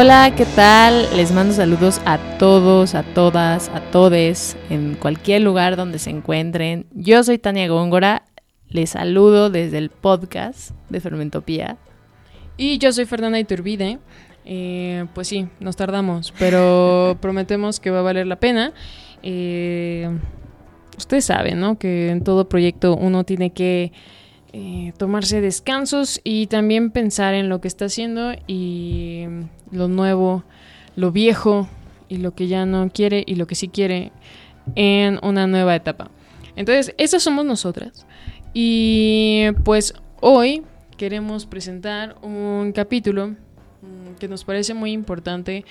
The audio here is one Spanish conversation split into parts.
Hola, ¿qué tal? Les mando saludos a todos, a todas, a todes, en cualquier lugar donde se encuentren. Yo soy Tania Góngora, les saludo desde el podcast de Fermentopía. Y yo soy Fernanda Iturbide. Eh, pues sí, nos tardamos, pero prometemos que va a valer la pena. Eh, ustedes saben, ¿no? Que en todo proyecto uno tiene que eh, tomarse descansos y también pensar en lo que está haciendo y lo nuevo, lo viejo y lo que ya no quiere y lo que sí quiere en una nueva etapa. Entonces, esas somos nosotras. Y pues hoy queremos presentar un capítulo mm, que nos parece muy importante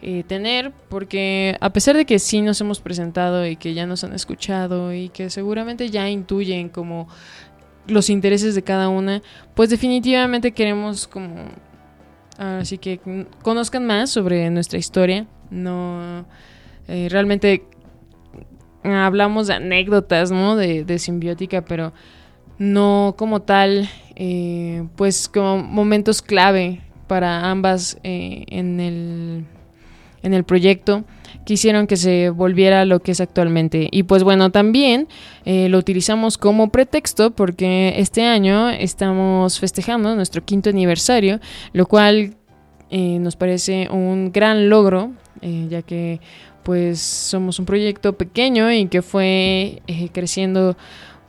eh, tener, porque a pesar de que sí nos hemos presentado y que ya nos han escuchado y que seguramente ya intuyen como los intereses de cada una, pues definitivamente queremos como así que conozcan más sobre nuestra historia. No eh, realmente hablamos de anécdotas, ¿no? De, de simbiótica, pero no como tal, eh, pues como momentos clave para ambas eh, en, el, en el proyecto quisieron que se volviera lo que es actualmente. Y pues bueno, también eh, lo utilizamos como pretexto porque este año estamos festejando nuestro quinto aniversario, lo cual nos parece un gran logro, ya que pues somos un proyecto pequeño y que fue creciendo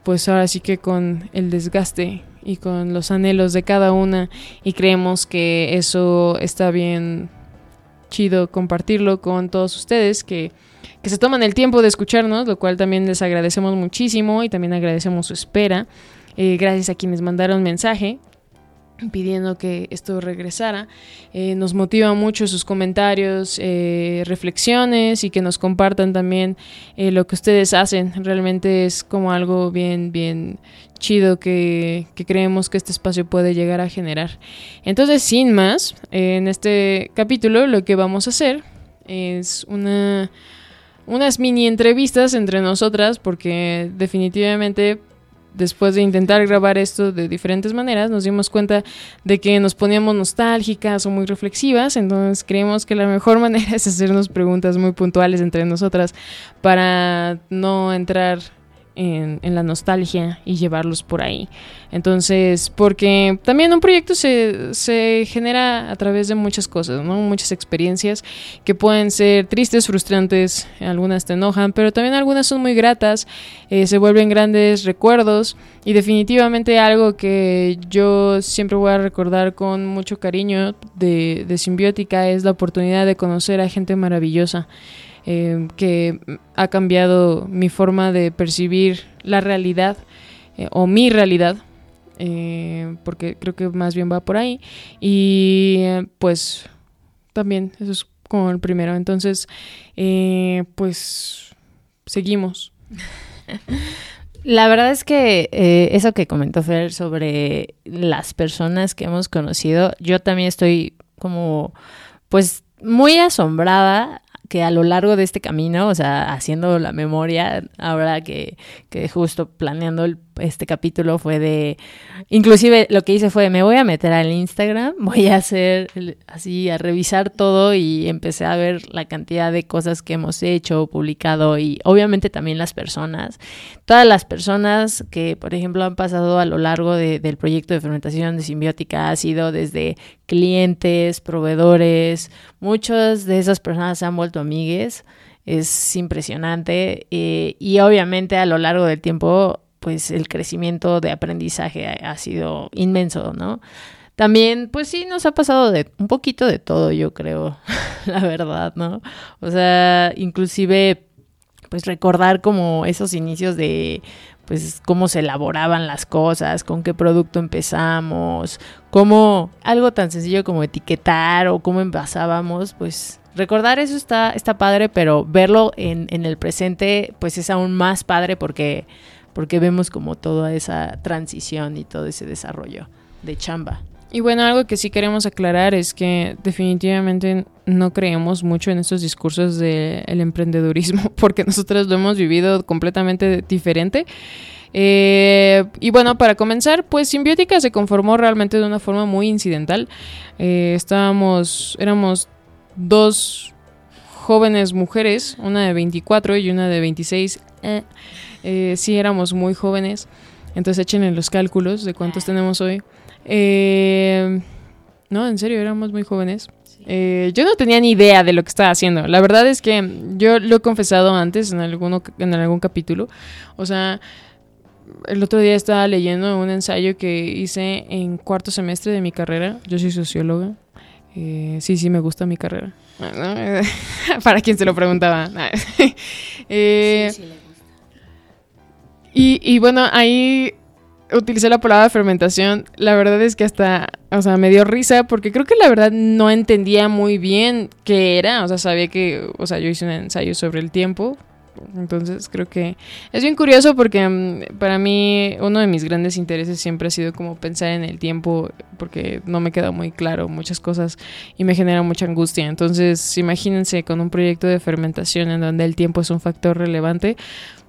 pues ahora sí que con el desgaste y con los anhelos de cada una y creemos que eso está bien chido compartirlo con todos ustedes que, que se toman el tiempo de escucharnos, lo cual también les agradecemos muchísimo y también agradecemos su espera. Eh, gracias a quienes mandaron mensaje pidiendo que esto regresara. Eh, nos motiva mucho sus comentarios, eh, reflexiones y que nos compartan también eh, lo que ustedes hacen. Realmente es como algo bien, bien chido que, que, creemos que este espacio puede llegar a generar. Entonces, sin más, en este capítulo lo que vamos a hacer es una, unas mini entrevistas entre nosotras porque definitivamente después de intentar grabar esto de diferentes maneras, nos dimos cuenta de que nos poníamos nostálgicas o muy reflexivas, entonces creemos que la mejor manera es hacernos preguntas muy puntuales entre nosotras para no entrar en, la nostalgia y llevarlos por ahí. Entonces, porque también un proyecto se, se, genera a través de muchas cosas, ¿no? Muchas experiencias que pueden ser tristes, frustrantes, algunas te enojan, pero también algunas son muy gratas, eh, se vuelven grandes recuerdos y definitivamente algo que yo siempre voy a recordar con mucho cariño de, de Simbiótica es la oportunidad de conocer a gente maravillosa. Eh, que ha cambiado mi forma de percibir la realidad eh, o mi realidad, eh, porque creo que más bien va por ahí. Y pues también eso es como el primero. Entonces, pues seguimos. La verdad es que eso que comentó Fer sobre las personas que hemos conocido, yo también estoy como, pues, muy asombrada que a lo largo de este camino, o sea, haciendo la memoria, ahora que, que justo planeando el este capítulo fue de, inclusive lo que hice fue, me voy a meter al Instagram, voy a hacer así, a revisar todo y empecé a ver la cantidad de cosas que hemos hecho, publicado y obviamente también las personas. Todas las personas que, por ejemplo, han pasado a lo largo del proyecto de fermentación de simbiótica ha sido desde clientes, proveedores, muchas de esas personas se han vuelto amigues es impresionante eh, y obviamente a lo largo del tiempo pues el crecimiento de aprendizaje ha, sido inmenso, ¿no? También, pues sí, nos ha pasado de un poquito de todo, yo creo, la verdad, ¿no? O sea, inclusive, pues recordar como esos inicios de, pues cómo se elaboraban las cosas, con qué producto empezamos, cómo algo tan sencillo como etiquetar o cómo envasábamos, pues recordar eso está, está padre, pero verlo en, en el presente, pues es aún más padre porque porque vemos como toda esa transición y todo ese desarrollo de chamba. Y bueno, algo que sí queremos aclarar es que definitivamente no creemos mucho en estos discursos del emprendedurismo, porque nosotros lo hemos vivido completamente diferente. Eh, y bueno, para comenzar, pues Simbiótica se conformó realmente de una forma muy incidental. Eh, estábamos, éramos dos jóvenes mujeres, una de 24 y una de 26. Eh, eh, sí, éramos muy jóvenes. Entonces echen en los cálculos de cuántos tenemos hoy. Eh, no, en serio, éramos muy jóvenes. Eh, yo no tenía ni idea de lo que estaba haciendo. La verdad es que yo lo he confesado antes en, alguno, en algún capítulo. O sea, el otro día estaba leyendo un ensayo que hice en cuarto semestre de mi carrera. Yo soy socióloga. Eh, sí, sí, me gusta mi carrera. Para quien se lo preguntaba. Eh, sí, sí. Y, y bueno, ahí utilicé la palabra fermentación, la verdad es que hasta, o sea, me dio risa porque creo que la verdad no entendía muy bien qué era, o sea, sabía que, o sea, yo hice un ensayo sobre el tiempo, entonces creo que es bien curioso porque mm, para mí uno de mis grandes intereses siempre ha sido como pensar en el tiempo porque no me queda muy claro muchas cosas y me genera mucha angustia. Entonces imagínense con un proyecto de fermentación en donde el tiempo es un factor relevante,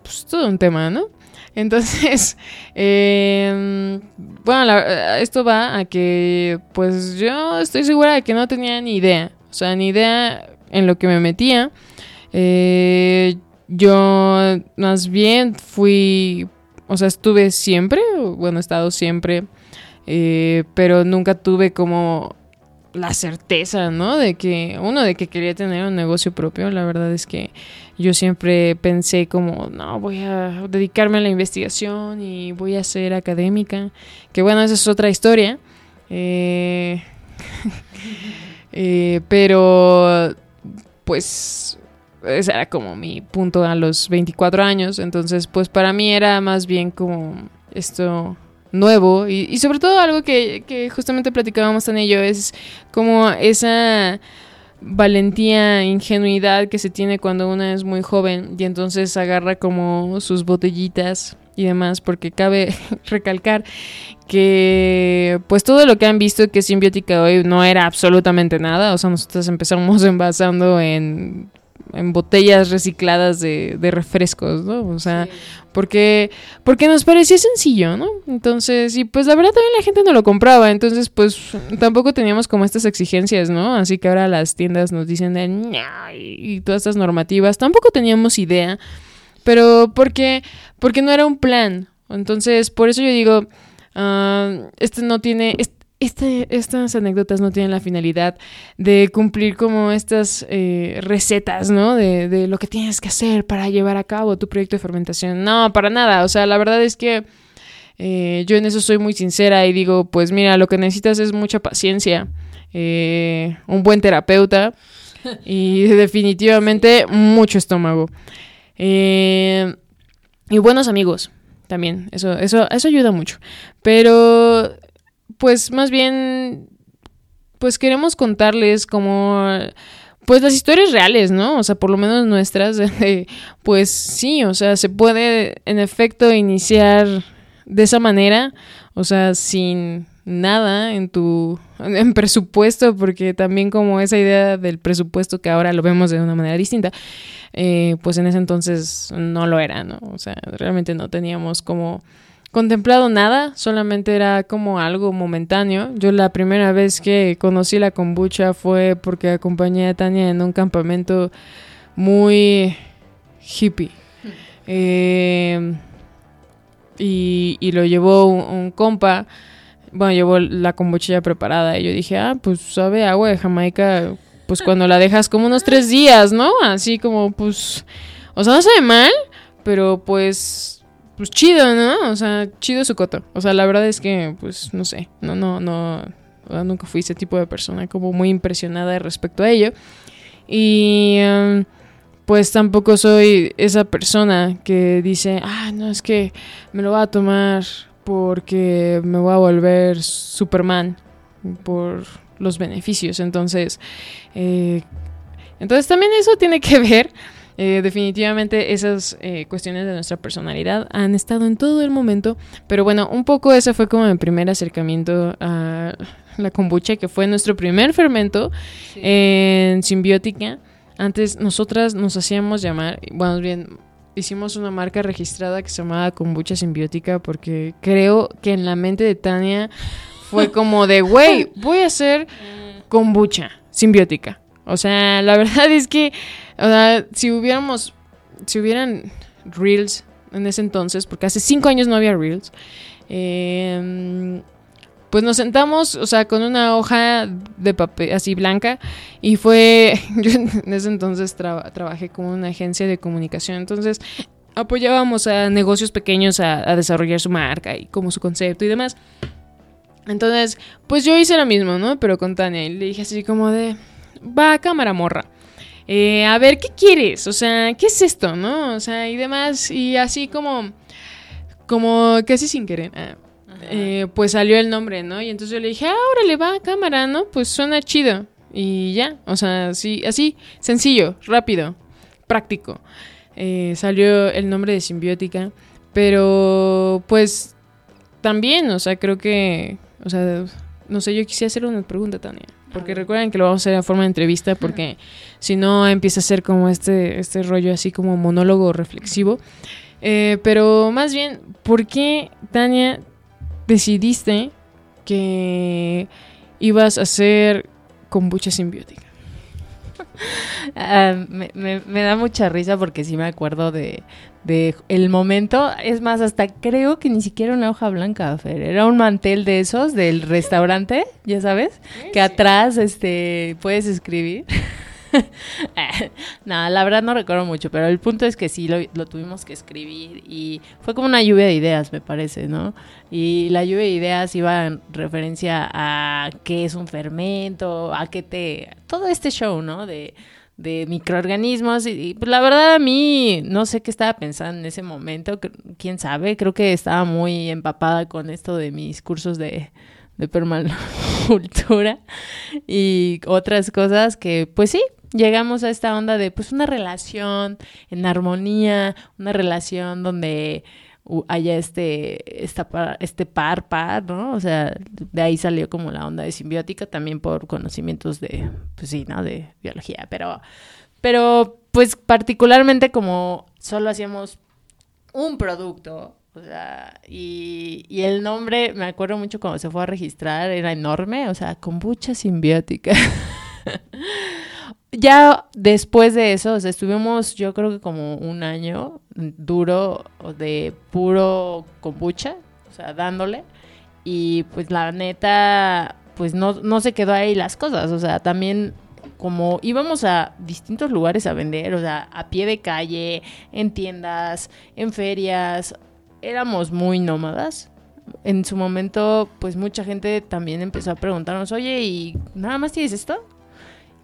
pues todo un tema, ¿no? Entonces, em, bueno, esto va a que pues yo estoy segura de que no tenía ni idea, o sea, ni idea en lo que me metía. Eh, yo más bien fui, o sea, estuve siempre, bueno, he estado siempre, eh, pero nunca tuve como la certeza, ¿no? De que, uno, de que quería tener un negocio propio. La verdad es que yo siempre pensé como, no, voy a dedicarme a la investigación y voy a ser académica. Que bueno, esa es otra historia. Eh, eh, pero, pues, ese era como mi punto a los 24 años. Entonces, pues para mí era más bien como esto nuevo. Y, sobre todo algo que, justamente platicábamos en ello es como esa valentía, ingenuidad que se tiene cuando una es muy joven y entonces agarra como sus botellitas y demás, porque cabe recalcar que pues todo lo que han visto que es simbiótica hoy no era absolutamente nada, o sea, nosotros empezamos envasando en en botellas recicladas de, de refrescos, ¿no? O sea, porque, porque nos parecía sencillo, ¿no? Entonces, y pues la verdad también la gente no lo compraba, entonces pues tampoco teníamos como estas exigencias, ¿no? Así que ahora las tiendas nos dicen de y todas estas normativas, tampoco teníamos idea, pero porque, porque no era un plan. Entonces, por eso yo digo, uh, este no tiene, este, estas anécdotas no tienen la finalidad de cumplir como estas eh, recetas, ¿no? De, de, lo que tienes que hacer para llevar a cabo tu proyecto de fermentación. No, para nada. O sea, la verdad es que eh, yo en eso soy muy sincera y digo, pues mira, lo que necesitas es mucha paciencia, eh, un buen terapeuta y definitivamente mucho estómago. y buenos amigos también, eso, eso, eso ayuda mucho. Pero pues más bien, pues queremos contarles como, pues las historias reales, ¿no? O sea, por lo menos nuestras, pues sí, o sea, se puede en efecto iniciar de esa manera, o sea, sin nada en tu en presupuesto, porque también como esa idea del presupuesto que ahora lo vemos de una manera distinta, eh, pues en ese entonces no lo era, ¿no? O sea, realmente no teníamos como contemplado nada, solamente era como algo momentáneo. Yo la primera vez que conocí la kombucha fue porque acompañé a Tania en un campamento muy hippie. Eh, y, y, lo llevó un, compa, bueno, llevó la kombucha preparada y yo dije, ah, pues sabe agua de Jamaica, pues cuando la dejas como unos tres días, ¿no? Así como, pues, o sea, no sabe mal, pero pues pues chido, ¿no? O sea, chido su coto. O sea, la verdad es que, pues, no sé, no, no, no, nunca fui ese tipo de persona como muy impresionada respecto a ello. Y em, pues tampoco soy esa persona que dice, ah, no, es que me lo voy a tomar porque me voy a volver Superman por los beneficios. Entonces, eh, entonces también eso tiene que ver eh, definitivamente esas eh, cuestiones de nuestra personalidad han estado en todo el momento, pero bueno, un poco ese fue como mi primer acercamiento a la kombucha, que fue nuestro primer fermento en simbiótica. Antes nosotras nos hacíamos llamar, bueno, bien, hicimos una marca registrada que se llamaba kombucha simbiótica porque creo que en la mente de Tania fue como de, güey, voy a hacer kombucha simbiótica O sea, la verdad es que, o sea, si hubiéramos, si hubieran Reels en ese entonces, porque hace cinco años no había Reels, eh, pues nos sentamos, o sea, con una hoja de papel así blanca y fue, yo en ese entonces trabajé con una agencia de comunicación, entonces apoyábamos a negocios pequeños a, a, desarrollar su marca y como su concepto y demás. Entonces, pues yo hice lo mismo, ¿no? Pero con Tania y le dije así como de, va, cámara morra. Eh, a ver, ¿qué quieres? O sea, ¿qué es esto, no? O sea, y demás. Y así como, como casi sin querer. Ah, eh, pues salió el nombre, ¿no? Y entonces yo le dije, ah, órale, va, cámara, ¿no? Pues suena chido. Y ya, o sea, sí, así, sencillo, rápido, práctico. Eh, salió el nombre de Simbiótica, pero pues también, o sea, creo que, o sea, no sé, yo quisiera hacer una pregunta, Tania. Porque recuerden que lo vamos a hacer a forma de entrevista, porque si no empieza a ser como este, este rollo así como monólogo reflexivo. Eh, pero más bien, ¿por qué, Tania, decidiste que ibas a hacer kombucha simbiótica? Ah, me, me, da mucha risa porque sí me acuerdo de, de, el momento. Es más, hasta creo que ni siquiera una hoja blanca, Fer. Era un mantel de esos del restaurante, ya sabes, que atrás este puedes escribir. Nada, la verdad no recuerdo mucho, pero el punto es que sí lo, tuvimos que escribir y fue como una lluvia de ideas, me parece, ¿no? Y la lluvia de ideas iba en referencia a qué es un fermento, a qué te... todo este show, ¿no? De, de microorganismos y, pues, la verdad a mí no sé qué estaba pensando en ese momento, quién sabe, creo que estaba muy empapada con esto de mis cursos de, de permacultura y otras cosas que pues sí, llegamos a esta onda de pues una relación en armonía, una relación donde haya este, esta, este par, par, ¿no? O sea, de ahí salió como la onda de simbiótica, también por conocimientos de, pues sí, ¿no? De biología, pero, pero pues particularmente como solo hacíamos un producto, o sea, y, y el nombre, me acuerdo mucho cuando se fue a registrar, era enorme, o sea, kombucha simbiótica. ya después de eso, o sea, estuvimos yo creo que como un año duro de puro kombucha, o sea, dándole. Y pues la neta, pues no, no se quedó ahí las cosas, o sea, también como íbamos a distintos lugares a vender, o sea, a pie de calle, en tiendas, en ferias, éramos muy nómadas. En su momento, pues mucha gente también empezó a preguntarnos, oye, ¿y nada más tienes esto?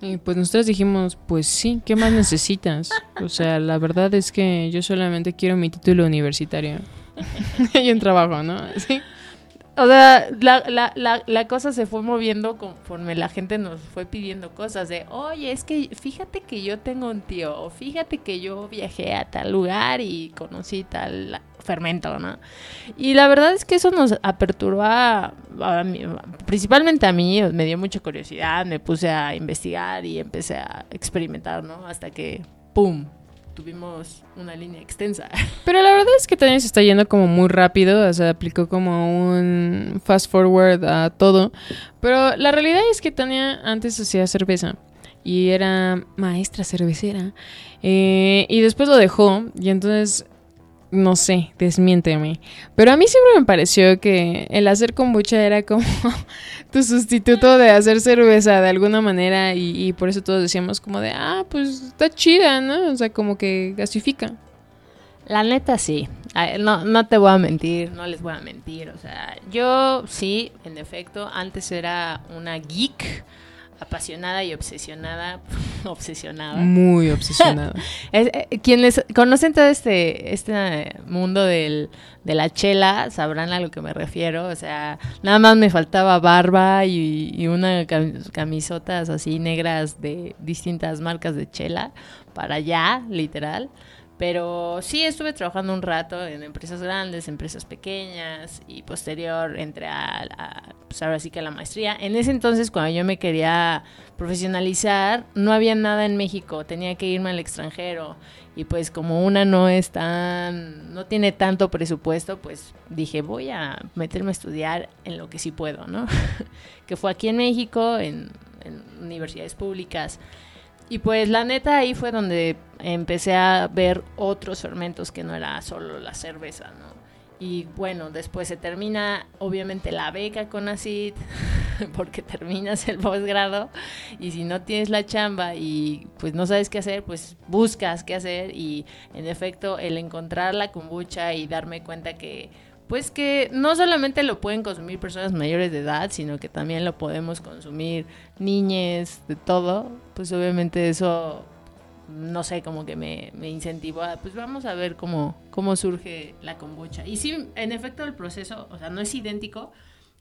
Y pues nosotros dijimos, pues sí, ¿qué más necesitas? O sea, la verdad es que yo solamente quiero mi título universitario y un trabajo, ¿no? O sea, la, la, la, la, cosa se fue moviendo conforme la gente nos fue pidiendo cosas de, oye, es que fíjate que yo tengo un tío, o fíjate que yo viajé a tal lugar y conocí tal fermento, ¿no? Y la verdad es que eso nos aperturó a, principalmente a mí, me dio mucha curiosidad, me puse a investigar y empecé a experimentar, ¿no? Hasta que, ¡pum! tuvimos una línea extensa. Pero la verdad es que también se está yendo como muy rápido, o sea, aplicó como un fast forward a todo. Pero la realidad es que Tania antes hacía cerveza y era maestra cervecera. Eh, y después lo dejó y entonces no sé, desmiénteme. Pero a mí siempre me pareció que el hacer kombucha era como tu sustituto de hacer cerveza de alguna manera y, por eso todos decíamos como de, ah, pues está chida, ¿no? O sea, como que gasifica. La neta sí, no, no te voy a mentir, no les voy a mentir, o sea, yo sí, en efecto, antes era una geek apasionada y obsesionada, obsesionada. Muy obsesionada. Eh, quienes conocen todo este, este mundo del, de la chela sabrán a lo que me refiero. O sea, nada más me faltaba barba y, y una camisotas así negras de distintas marcas de chela para allá, literal. Pero sí estuve trabajando un rato en empresas grandes, empresas pequeñas y posterior entré a, pues ahora sí que a la maestría. En ese entonces cuando yo me quería profesionalizar no había nada en México, tenía que irme al extranjero y pues como una no es tan, no tiene tanto presupuesto, pues dije voy a meterme a estudiar en lo que sí puedo, ¿no? que fue aquí en México, en en universidades públicas. Y pues la neta ahí fue donde empecé a ver otros fermentos que no era solo la cerveza, ¿no? Y bueno, después se termina obviamente la beca con ACID, porque terminas el posgrado y si no tienes la chamba y pues no sabes qué hacer, pues buscas qué hacer y en efecto el encontrar la kombucha y darme cuenta que pues que no solamente lo pueden consumir personas mayores de edad, sino que también lo podemos consumir niñes, de todo, pues obviamente eso, no sé, como que me, me incentivó a, pues vamos a ver cómo, cómo surge la kombucha. Y sí, en efecto el proceso, o sea, no es idéntico,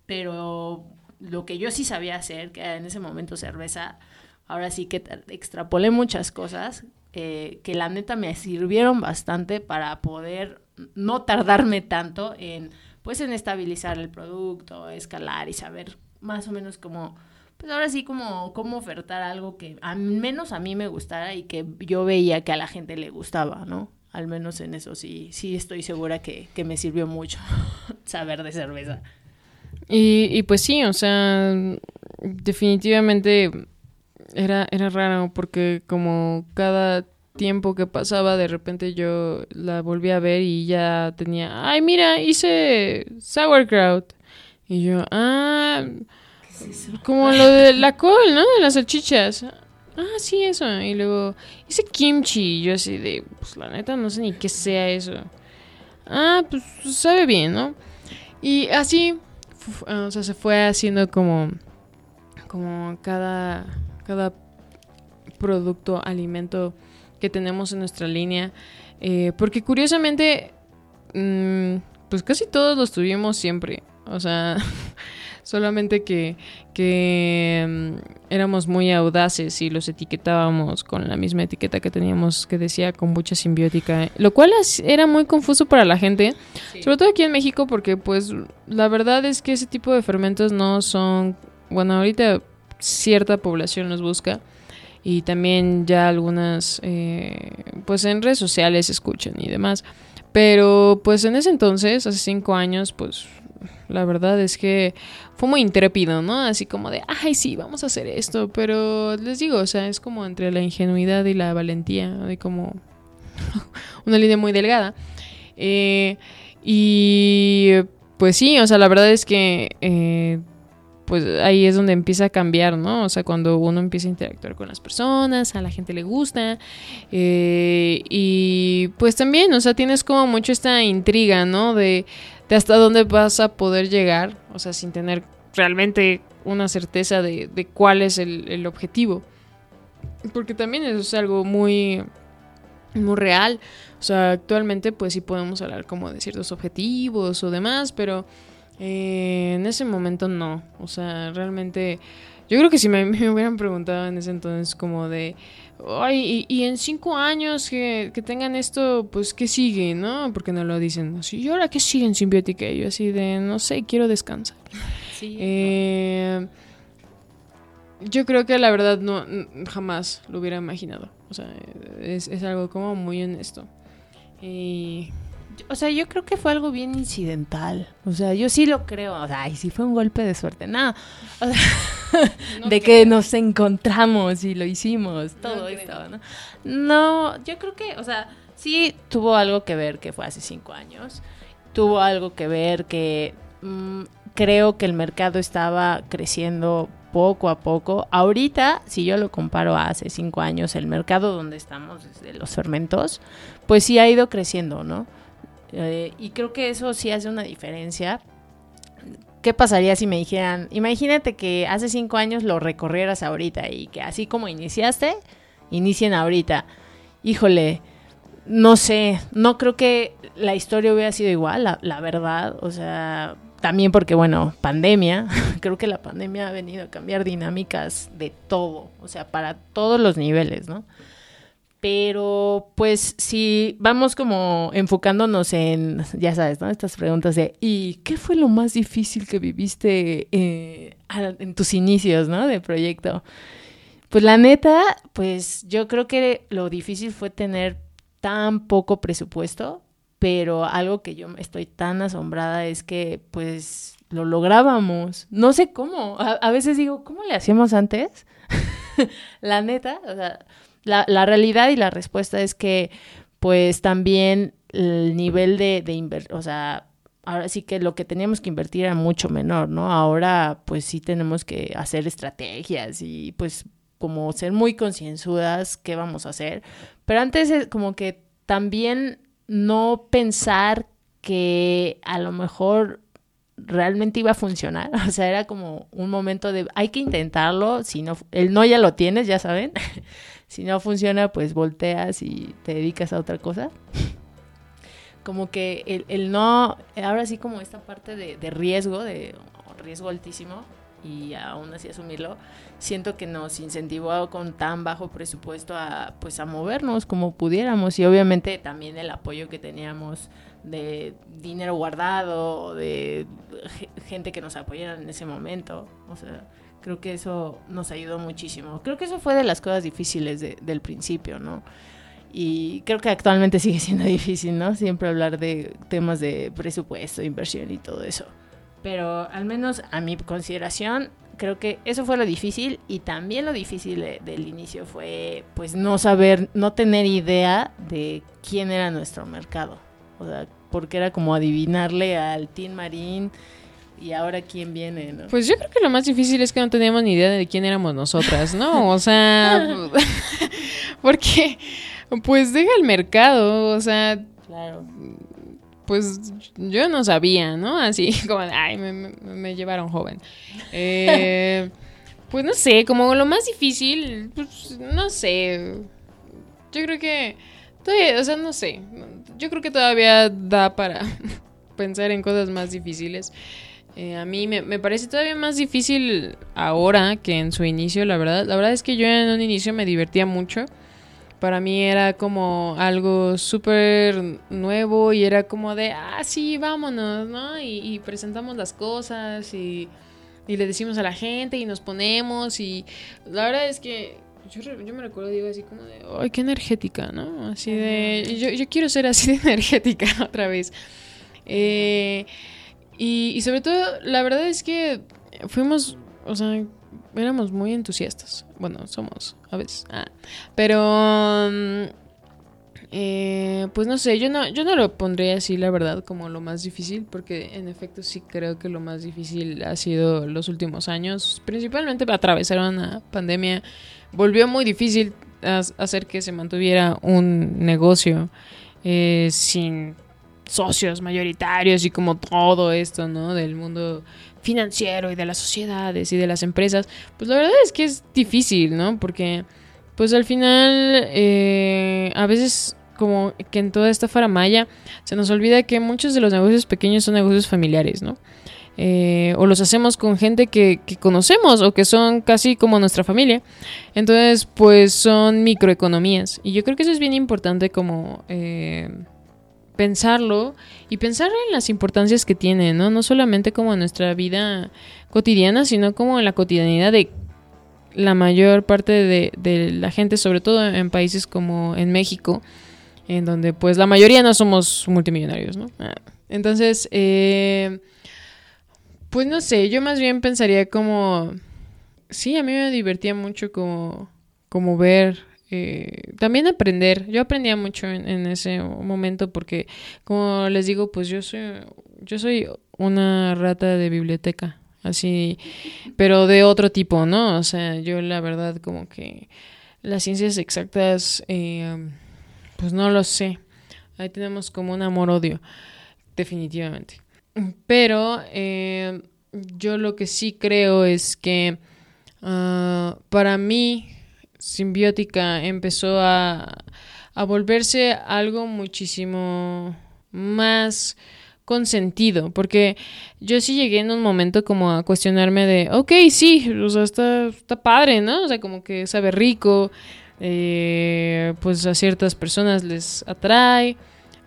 pero lo que yo sí sabía hacer, que en ese momento cerveza, ahora sí que extrapolé muchas cosas eh, que la neta me sirvieron bastante para poder no tardarme tanto en, pues, en estabilizar el producto, escalar y saber más o menos cómo, pues ahora sí como cómo ofertar algo que al menos a mí me gustara y que yo veía que a la gente le gustaba, ¿no? Al menos en eso sí, sí estoy segura que, que me sirvió mucho saber de cerveza. Y, y pues sí, o sea, definitivamente era, era raro porque como cada tiempo que pasaba, de repente yo la volví a ver y ya tenía, ay, mira, hice sauerkraut. Y yo, ah, como lo de la col, ¿no? De las salchichas. Ah, sí, eso. Y luego hice kimchi. Y yo así de, pues la neta no sé ni qué sea eso. Ah, pues sabe bien, ¿no? Y así, o sea, se fue haciendo como, como cada, cada producto, alimento que tenemos en nuestra línea. Eh, porque curiosamente, mm, pues casi todos los tuvimos siempre. O sea, solamente que, que mm, éramos muy audaces y los etiquetábamos con la misma etiqueta que teníamos que decía kombucha simbiótica, lo cual era muy confuso para la gente, sobre todo aquí en México porque pues la verdad es que ese tipo de fermentos no son, bueno, ahorita cierta población los busca, y también ya algunas, eh, pues en redes sociales escuchan y demás. Pero pues en ese entonces, hace cinco años, pues la verdad es que fue muy intrépido, ¿no? Así como de, ay, sí, vamos a hacer esto. Pero les digo, o sea, es como entre la ingenuidad y la valentía, hay como una línea muy delgada. Eh, y pues sí, o sea, la verdad es que eh, pues ahí es donde empieza a cambiar, ¿no? O sea, cuando uno empieza a interactuar con las personas, a la gente le gusta. Eh, y pues también, o sea, tienes como mucho esta intriga, ¿no? De, de, hasta dónde vas a poder llegar, o sea, sin tener realmente una certeza de, de cuál es el, el, objetivo. Porque también eso es algo muy, muy real. O sea, actualmente pues sí podemos hablar como de ciertos objetivos o demás, pero eh, en ese momento no. O sea, realmente. Yo creo que si me, hubieran preguntado en ese entonces, como de. Ay, y, en cinco años que, tengan esto, pues, ¿qué sigue, no? Porque no lo dicen así. ¿Y ahora qué sigue en simbiótica? Y yo, así de, no sé, quiero descansar. Sí. Eh, yo creo que la verdad no jamás lo hubiera imaginado. O sea, es, es algo como muy honesto. Y o sea, yo creo que fue algo bien incidental. O sea, yo sí lo creo. O sea, y sí fue un golpe de suerte. Nada. O sea, de que nos encontramos y lo hicimos. Todo esto, ¿no? No, yo creo que, o sea, sí tuvo algo que ver que fue hace cinco años. Tuvo algo que ver que mm, creo que el mercado estaba creciendo poco a poco. Ahorita, si yo lo comparo a hace cinco años, el mercado donde estamos, desde los fermentos, pues sí ha ido creciendo, ¿no? Eh, y creo que eso sí hace una diferencia. ¿Qué pasaría si me dijeran, imagínate que hace cinco años lo recorrieras ahorita y que así como iniciaste, inicien ahorita? Híjole, no sé, no creo que la historia hubiera sido igual, la, la verdad. O sea, también porque, bueno, pandemia, creo que la pandemia ha venido a cambiar dinámicas de todo, o sea, para todos los niveles, ¿no? Pero pues si vamos como enfocándonos en, ya sabes, ¿no? Estas preguntas de, ¿y qué fue lo más difícil que viviste eh, en tus inicios, ¿no? De proyecto. Pues la neta, pues yo creo que lo difícil fue tener tan poco presupuesto, pero algo que yo estoy tan asombrada es que pues lo lográbamos. No sé cómo. A, veces digo, ¿cómo le hacíamos antes? la neta, o sea, la, la, realidad y la respuesta es que pues también el nivel de, de inversión, o sea, ahora sí que lo que teníamos que invertir era mucho menor, ¿no? Ahora pues sí tenemos que hacer estrategias y pues como ser muy concienzudas qué vamos a hacer. Pero antes es como que también no pensar que a lo mejor realmente iba a funcionar. O sea, era como un momento de hay que intentarlo, si no, el no ya lo tienes, ya saben. si no funciona, pues volteas y te dedicas a otra cosa. Como que el, el, no, ahora sí como esta parte de, riesgo, de riesgo altísimo, y aún así asumirlo, siento que nos incentivó con tan bajo presupuesto a pues a movernos como pudiéramos. Y obviamente también el apoyo que teníamos de dinero guardado, de gente que nos apoyara en ese momento, o sea, creo que eso nos ayudó muchísimo. Creo que eso fue de las cosas difíciles de, del principio, ¿no? Y creo que actualmente sigue siendo difícil, ¿no? Siempre hablar de temas de presupuesto, inversión y todo eso. Pero al menos a mi consideración, creo que eso fue lo difícil y también lo difícil del inicio fue pues no saber, no tener idea de quién era nuestro mercado. O sea, porque era como adivinarle al Team Marín y ahora quién viene, ¿no? Pues yo creo que lo más difícil es que no teníamos ni idea de quién éramos nosotras, ¿no? O sea, porque pues deja el mercado, o sea. Claro. Pues yo no sabía, ¿no? Así como, ay, me, llevaron joven. Eh, pues no sé, como lo más difícil, pues no sé. Yo creo que. Todavía, o sea, no sé. Yo creo que todavía da para pensar en cosas más difíciles. Eh, a mí me, me, parece todavía más difícil ahora que en su inicio, la verdad. La verdad es que yo en un inicio me divertía mucho para mí era como algo súper nuevo y era como de, ah, sí, vámonos, ¿no? Y, presentamos las cosas y, y, le decimos a la gente y nos ponemos y la verdad es que yo, yo me recuerdo, digo, así como de, ay, qué energética, ¿no? Así de, yo, yo quiero ser así de energética otra vez. Eh, y, y sobre todo, la verdad es que fuimos, o sea, éramos muy entusiastas. Bueno, somos a veces. Ah. Pero... Mm, eh, pues no sé, yo no, yo no lo pondría así, la verdad, como lo más difícil, porque en efecto sí creo que lo más difícil ha sido los últimos años. Principalmente atravesar una pandemia. Volvió muy difícil hacer que se mantuviera un negocio eh, sin socios mayoritarios y como todo esto, ¿no? Del mundo financiero y de las sociedades y de las empresas, pues la verdad es que es difícil, ¿no? Porque pues al final eh, a veces como que en toda esta faramaya se nos olvida que muchos de los negocios pequeños son negocios familiares, ¿no? Eh, o los hacemos con gente que, conocemos o que son casi como nuestra familia. Entonces, pues son microeconomías. Y yo creo que eso es bien importante como... Eh, pensarlo y pensar en las importancias que tiene, ¿no? No solamente como en nuestra vida cotidiana, sino como en la cotidianidad de la mayor parte de, la gente, sobre todo en países como en México, en donde pues la mayoría no somos multimillonarios, ¿no? Ah, entonces, eh, pues no sé, yo más bien pensaría como, sí, a mí me divertía mucho como, como ver eh, también aprender. Yo aprendía mucho en, ese momento porque, como les digo, pues yo soy, yo soy una rata de biblioteca, así, pero de otro tipo, ¿no? O sea, yo la verdad como que las ciencias exactas, eh, pues no lo sé. Ahí tenemos como un amor-odio, definitivamente. Pero eh, yo lo que sí creo es que ah, para mí simbiótica empezó a, a volverse algo muchísimo más consentido, porque yo sí llegué en un momento como a cuestionarme de, ok, sí, o sea, está, está padre, ¿no? O sea, como que sabe rico, eh, pues a ciertas personas les atrae,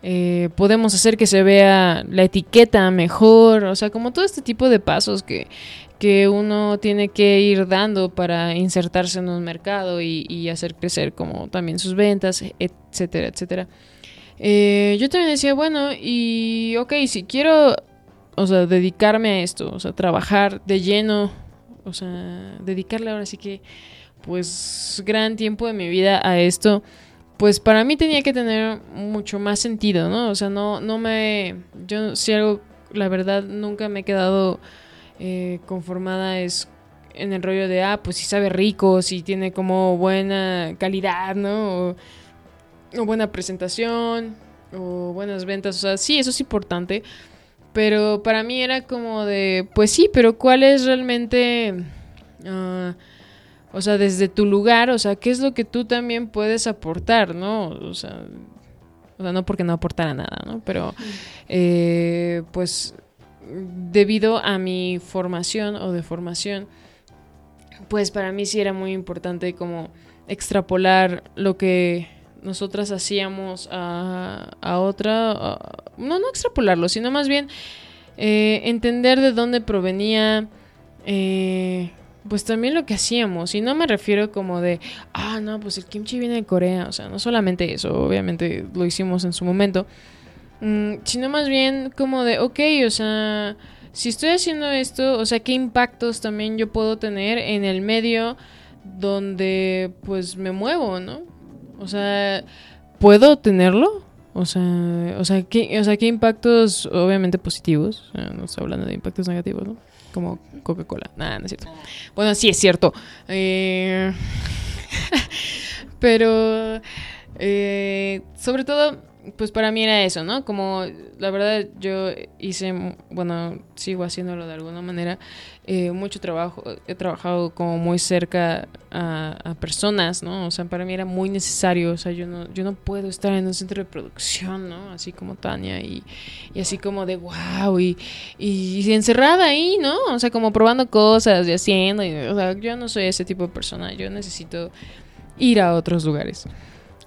eh, podemos hacer que se vea la etiqueta mejor, o sea, como todo este tipo de pasos que, que uno tiene que ir dando para insertarse en un mercado y, hacer crecer como también sus ventas, etcétera, etcétera. eh, yo también decía, bueno, y ok, si quiero, o sea, dedicarme a esto, o sea, trabajar de lleno, o sea, dedicarle ahora sí que, pues, gran tiempo de mi vida a esto, pues para mí tenía que tener mucho más sentido, ¿no? O sea, no, no me, yo si algo, la verdad, nunca me he quedado eh, conformada es en el rollo de, ah, pues si sabe rico, si tiene como buena calidad, ¿no? O, buena presentación, o buenas ventas, o sea, sí, eso es importante. Pero para mí era como de, pues sí, pero ¿cuál es realmente, ah, o sea, desde tu lugar, o sea, qué es lo que tú también puedes aportar, ¿no? O sea, o sea no porque no aportara nada, ¿no? Pero, eh, pues, debido a mi formación o de formación, pues para mí sí era muy importante como extrapolar lo que nosotras hacíamos a, a otra, no, no extrapolarlo, sino más bien eh, entender de dónde provenía, eh, pues también lo que hacíamos. Y no me refiero como de, ah, no, pues el kimchi viene de Corea, o sea, no solamente eso, obviamente lo hicimos en su momento, sino más bien como de, ok, o sea si estoy haciendo esto, o sea, qué impactos también yo puedo tener en el medio donde pues me muevo, ¿no? O sea, ¿puedo tenerlo? O sea, o sea, ¿qué, o sea, ¿qué impactos obviamente positivos? no estoy hablando de impactos negativos, ¿no? Como Coca-Cola. Nada, no es cierto. Bueno, sí es cierto. Eh, pero, eh, sobre todo, pues para mí era eso, ¿no? Como la verdad yo hice, bueno, sigo haciéndolo de alguna manera, eh, mucho trabajo, he trabajado como muy cerca a, personas, ¿no? O sea, para mí era muy necesario, o sea, yo no, yo no puedo estar en un centro de producción, ¿no? Así como Tania y, y así como de wow y, y, encerrada ahí, ¿no? O sea, como probando cosas y haciendo, o sea, yo no soy ese tipo de persona, yo necesito ir a otros lugares.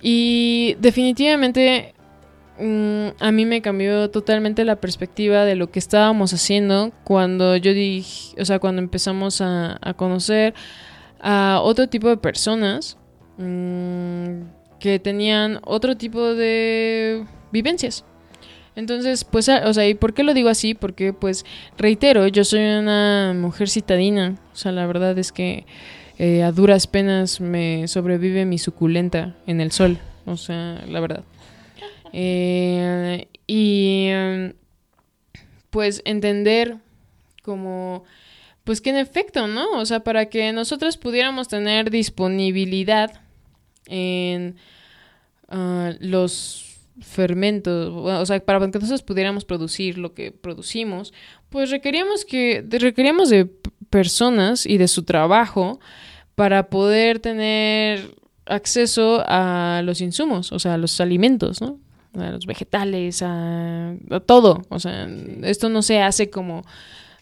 Y definitivamente Mm, a mí me cambió totalmente la perspectiva de lo que estábamos haciendo cuando yo dije, o sea, cuando empezamos a, conocer a otro tipo de personas mm, que tenían otro tipo de vivencias. Entonces, pues, o sea, ¿y por qué lo digo así? Porque, pues, reitero, yo soy una mujer citadina. O sea, la verdad es que eh, a duras penas me sobrevive mi suculenta en el sol. O sea, la verdad. Eh, y pues entender como, pues que en efecto, ¿no? O sea, para que nosotros pudiéramos tener disponibilidad en ah, los fermentos, o sea, para que nosotros pudiéramos producir lo que producimos, pues requeríamos que requeríamos de personas y de su trabajo para poder tener acceso a los insumos, o sea, a los alimentos, ¿no? A los vegetales, a, todo. O sea, esto no se hace como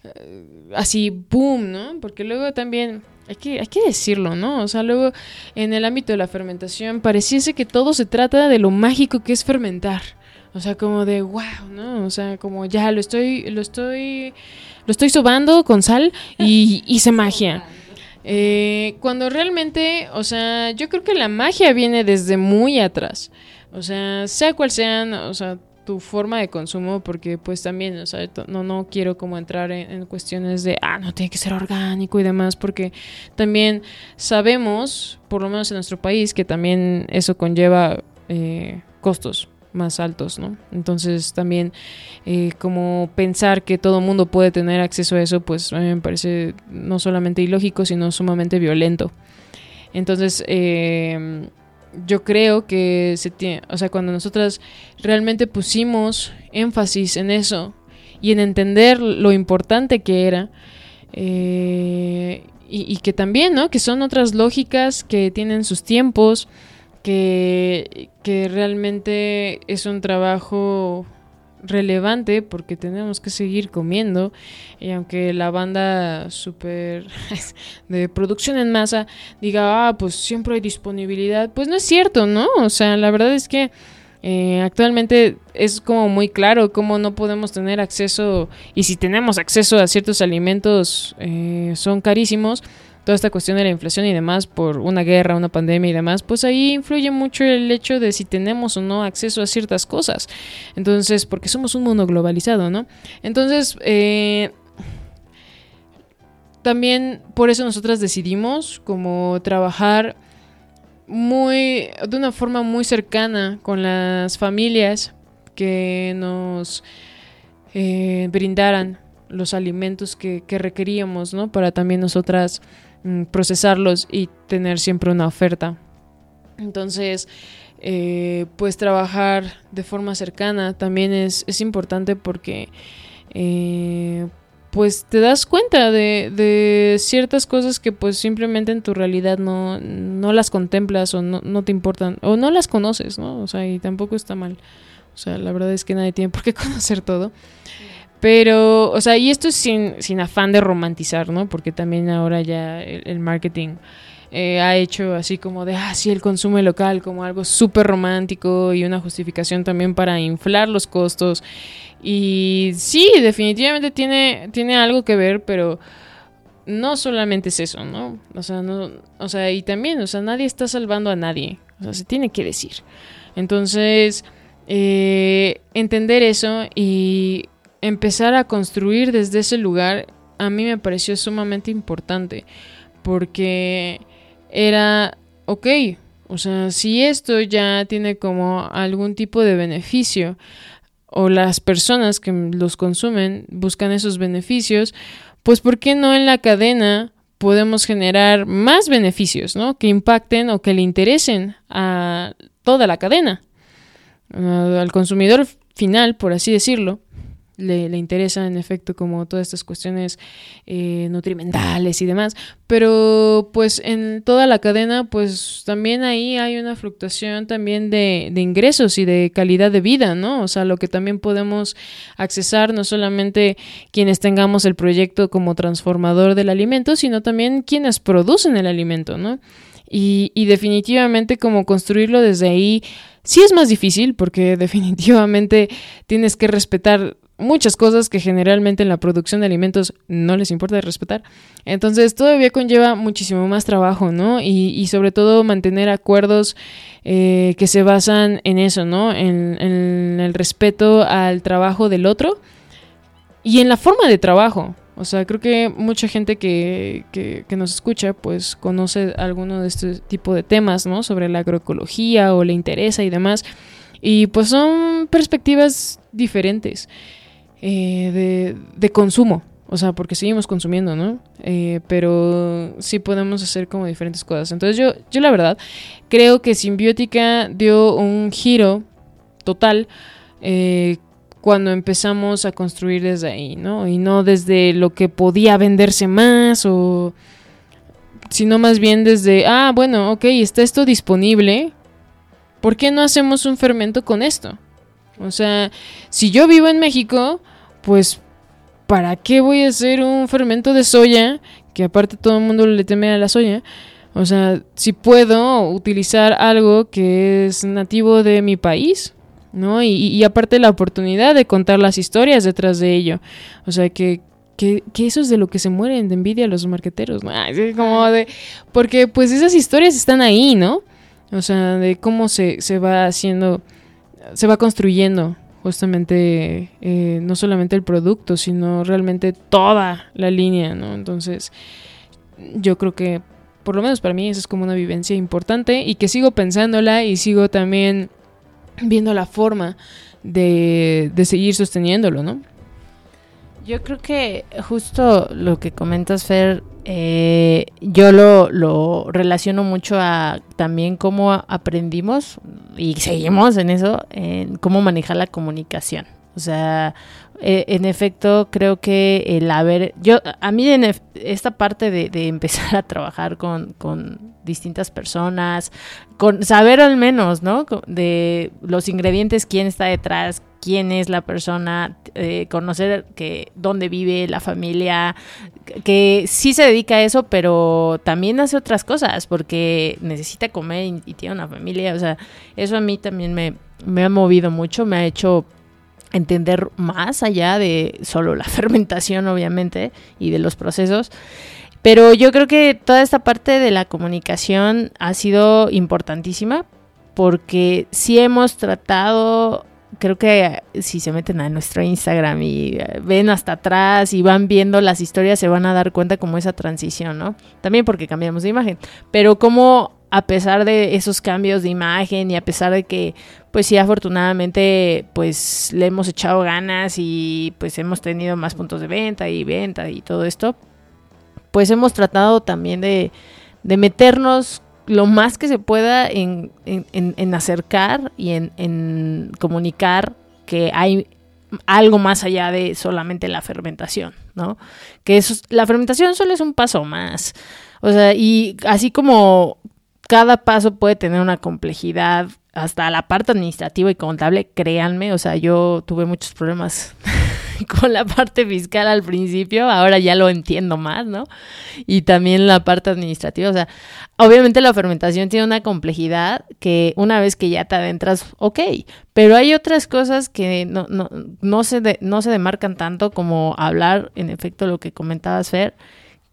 eh, así, boom, ¿no? Porque luego también hay que, hay que decirlo, ¿no? O sea, luego en el ámbito de la fermentación pareciese que todo se trata de lo mágico que es fermentar. O sea, como de wow, ¿no? O sea, como ya lo estoy, lo estoy, lo estoy sobando con sal y hice magia. Eh, cuando realmente, o sea, yo creo que la magia viene desde muy atrás. O sea, sea cual sean, o sea, tu forma de consumo, porque pues también, o sea, no, no quiero como entrar en, cuestiones de, ah, no tiene que ser orgánico y demás, porque también sabemos, por lo menos en nuestro país, que también eso conlleva eh, costos más altos, ¿no? Entonces también eh, como pensar que todo mundo puede tener acceso a eso, pues a mí me parece no solamente ilógico, sino sumamente violento. Entonces, eh, yo creo que se tiene, o sea, cuando nosotras realmente pusimos énfasis en eso y en entender lo importante que era, eh, y, que también, ¿no? Que son otras lógicas que tienen sus tiempos, que, que realmente es un trabajo relevante porque tenemos que seguir comiendo y aunque la banda super de producción en masa diga, ah, pues siempre hay disponibilidad, pues no es cierto, ¿no? O sea, la verdad es que eh, actualmente es como muy claro cómo no podemos tener acceso y si tenemos acceso a ciertos alimentos eh, son carísimos toda esta cuestión de la inflación y demás por una guerra, una pandemia y demás, pues ahí influye mucho el hecho de si tenemos o no acceso a ciertas cosas. Entonces, porque somos un mundo globalizado, ¿no? Entonces, eh, también por eso nosotras decidimos como trabajar muy de una forma muy cercana con las familias que nos eh, brindaran los alimentos que, requeríamos, ¿no? Para también nosotras procesarlos y tener siempre una oferta. Entonces, eh, pues trabajar de forma cercana también es, es importante porque eh, pues te das cuenta de, de, ciertas cosas que pues simplemente en tu realidad no, no las contemplas o no, no, te importan o no las conoces, ¿no? O sea, y tampoco está mal. O sea, la verdad es que nadie tiene por qué conocer todo. Pero, o sea, y esto es sin, sin afán de romantizar, ¿no? Porque también ahora ya el, marketing eh, ha hecho así como de, ah, sí, el consumo local como algo súper romántico y una justificación también para inflar los costos y sí, definitivamente tiene, tiene algo que ver, pero no solamente es eso, ¿no? O sea, no, o sea, y también, o sea, nadie está salvando a nadie. O sea, se tiene que decir. Entonces, eh, entender eso y empezar a construir desde ese lugar, a mí me pareció sumamente importante. Porque era, ok, o sea, si esto ya tiene como algún tipo de beneficio, o las personas que los consumen buscan esos beneficios, pues ¿por qué no en la cadena podemos generar más beneficios, ¿no? Que impacten o que le interesen a toda la cadena, al consumidor final, por así decirlo le, interesa en efecto como todas estas cuestiones eh, nutrimentales y demás, pero pues en toda la cadena pues también ahí hay una fluctuación también de, ingresos y de calidad de vida, ¿no? O sea, lo que también podemos accesar no solamente quienes tengamos el proyecto como transformador del alimento, sino también quienes producen el alimento, ¿no? Y, definitivamente como construirlo desde ahí sí es más difícil porque definitivamente tienes que respetar muchas cosas que generalmente en la producción de alimentos no les importa respetar. Entonces todavía conlleva muchísimo más trabajo, ¿no? Y, sobre todo mantener acuerdos eh, que se basan en eso, ¿no? En, el respeto al trabajo del otro y en la forma de trabajo. O sea, creo que mucha gente que, que, que, nos escucha, pues conoce alguno de este tipo de temas, ¿no? Sobre la agroecología o le interesa y demás. Y pues son perspectivas diferentes. Eh, de, consumo. O sea, porque seguimos consumiendo, ¿no? Eh, pero sí podemos hacer como diferentes cosas. Entonces yo, yo la verdad creo que Simbiótica dio un giro total eh, cuando empezamos a construir desde ahí, ¿no? Y no desde lo que podía venderse más o... sino más bien desde, ah, bueno, ok, está esto disponible. ¿Por qué no hacemos un fermento con esto? O sea, si yo vivo en México, pues, ¿para qué voy a hacer un fermento de soya? Que aparte todo el mundo le teme a la soya. O sea, si puedo utilizar algo que es nativo de mi país, ¿no? Y, aparte la oportunidad de contar las historias detrás de ello. O sea, que, que, eso es de lo que se mueren de envidia los marqueteros, ¿no? como de, porque pues esas historias están ahí, ¿no? O sea, de cómo se, se va haciendo, se va construyendo justamente eh, no solamente el producto, sino realmente toda la línea, ¿no? Entonces, yo creo que, por lo menos para mí, esa es como una vivencia importante y que sigo pensándola y sigo también viendo la forma de, de seguir sosteniéndolo, ¿no? Yo creo que justo lo que comentas, Fer, eh, yo lo, lo, relaciono mucho a también cómo aprendimos y seguimos en eso, en cómo manejar la comunicación. O sea, eh, en efecto, creo que el haber, yo, a mí en esta parte de, de empezar a trabajar con, con, distintas personas, con saber al menos, ¿no? De los ingredientes, quién está detrás, quién es la persona, eh, conocer que dónde vive la familia, que sí se dedica a eso, pero también hace otras cosas porque necesita comer y, tiene una familia. O sea, eso a mí también me, me ha movido mucho, me ha hecho entender más allá de solo la fermentación, obviamente, y de los procesos. Pero yo creo que toda esta parte de la comunicación ha sido importantísima porque sí hemos tratado creo que si se meten a nuestro Instagram y eh, ven hasta atrás y van viendo las historias, se van a dar cuenta como esa transición, ¿no? También porque cambiamos de imagen, pero como a pesar de esos cambios de imagen y a pesar de que, pues sí, afortunadamente, pues le hemos echado ganas y pues hemos tenido más puntos de venta y venta y todo esto, pues hemos tratado también de, de meternos lo más que se pueda en, en, acercar y en, comunicar que hay algo más allá de solamente la fermentación, ¿no? Que eso, la fermentación solo es un paso más. O sea, y así como cada paso puede tener una complejidad, hasta la parte administrativa y contable, créanme, o sea, yo tuve muchos problemas con la parte fiscal al principio, ahora ya lo entiendo más, ¿no? Y también la parte administrativa, o sea, obviamente la fermentación tiene una complejidad que una vez que ya te adentras, ok, pero hay otras cosas que no, no, no, se, no se demarcan tanto como hablar, en efecto, lo que comentabas, Fer,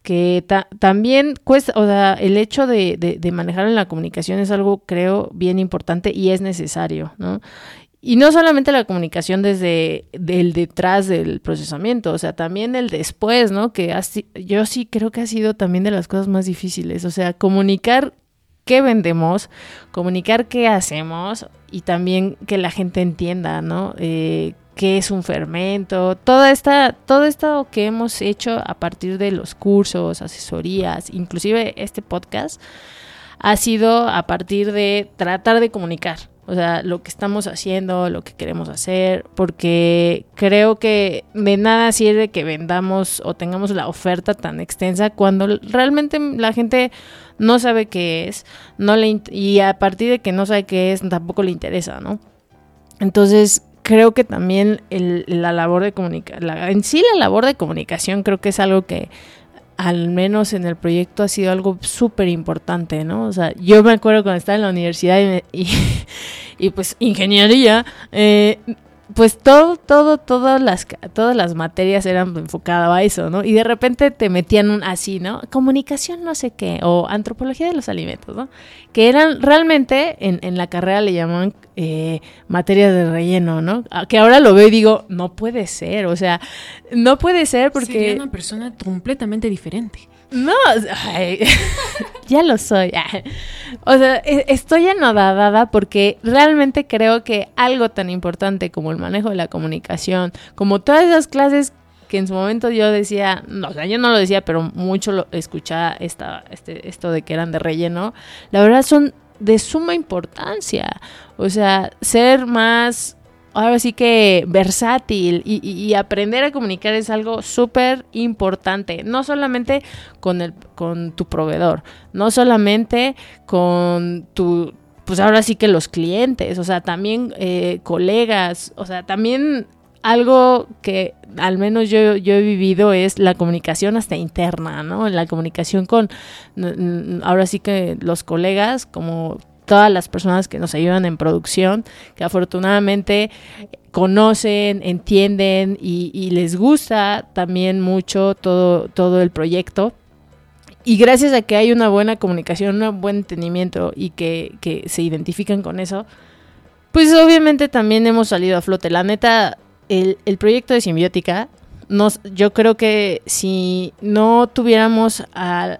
que también cuesta, o sea, el hecho de, de, de, manejar en la comunicación es algo, creo, bien importante y es necesario, ¿no? Y no solamente la comunicación desde el detrás del procesamiento, o sea, también el después, ¿no? Que yo sí creo que ha sido también de las cosas más difíciles, o sea, comunicar qué vendemos, comunicar qué hacemos y también que la gente entienda, ¿no? Eh, qué es un fermento, toda esta, todo esto que hemos hecho a partir de los cursos, asesorías, inclusive este podcast, ha sido a partir de tratar de comunicar, o sea, lo que estamos haciendo, lo que queremos hacer, porque creo que de nada sirve que vendamos o tengamos la oferta tan extensa cuando realmente la gente no sabe qué es, no le y a partir de que no sabe qué es, tampoco le interesa, ¿no? Entonces, creo que también la labor de comunicación, en sí la labor de comunicación creo que es algo que al menos en el proyecto ha sido algo súper importante, ¿no? O sea, yo me acuerdo cuando estaba en la universidad y, y, pues ingeniería, eh, pues todo, todo, todas las, todas las materias eran enfocadas a eso, ¿no? Y de repente te metían un así, ¿no? Comunicación no sé qué, o antropología de los alimentos, ¿no? Que eran realmente, en, en la carrera le llamaban eh, materias de relleno, ¿no? Ah, que ahora lo veo y digo, no puede ser, o sea, no puede ser porque... Sería una persona completamente diferente. No, ya lo soy. O sea, e, estoy anodadada porque realmente creo que algo tan importante como el manejo de la comunicación, como todas esas clases que en su momento yo decía, no, o sea, yo no lo decía, pero mucho lo escuchaba esta, este, esto de que eran de relleno, la verdad son de suma importancia. O sea, ser más ahora sí que versátil y, aprender a comunicar es algo súper importante, no solamente con, el, con tu proveedor, no solamente con tu, pues ahora sí que los clientes, o sea, también eh, colegas, o sea, también algo que al menos yo, yo, he vivido es la comunicación hasta interna, ¿no? La comunicación con, ahora sí que los colegas, como todas las personas que nos ayudan en producción, que afortunadamente conocen, entienden y, les gusta también mucho todo, todo el proyecto. Y gracias a que hay una buena comunicación, un buen entendimiento y que, que se identifican con eso, pues obviamente también hemos salido a flote. La neta, el, el proyecto de Simbiótica yo creo que si no tuviéramos a,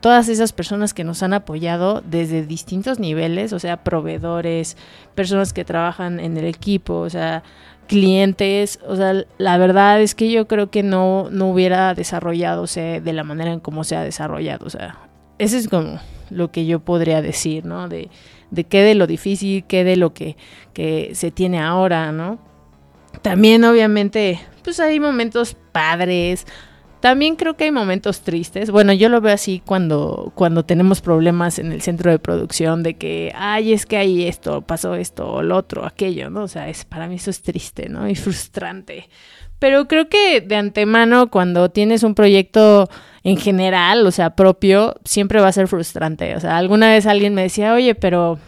todas esas personas que nos han apoyado desde distintos niveles, o sea, proveedores, personas que trabajan en el equipo, o sea, clientes, o sea, la verdad es que yo creo que no, no hubiera desarrollado de la manera en cómo se ha desarrollado, o sea, eso es como lo que yo podría decir, ¿no? De, de qué de lo difícil, qué de lo que, que se tiene ahora, ¿no? También obviamente pues hay momentos padres. También creo que hay momentos tristes. Bueno, yo lo veo así cuando, cuando tenemos problemas en el centro de producción de que, ay, es que hay esto, pasó esto, o lo otro, aquello, ¿no? O sea, es, para mí eso es triste, ¿no? Y frustrante. Pero creo que de antemano, cuando tienes un proyecto en general, o sea, propio, siempre va a ser frustrante. O sea, alguna vez alguien me decía, oye, pero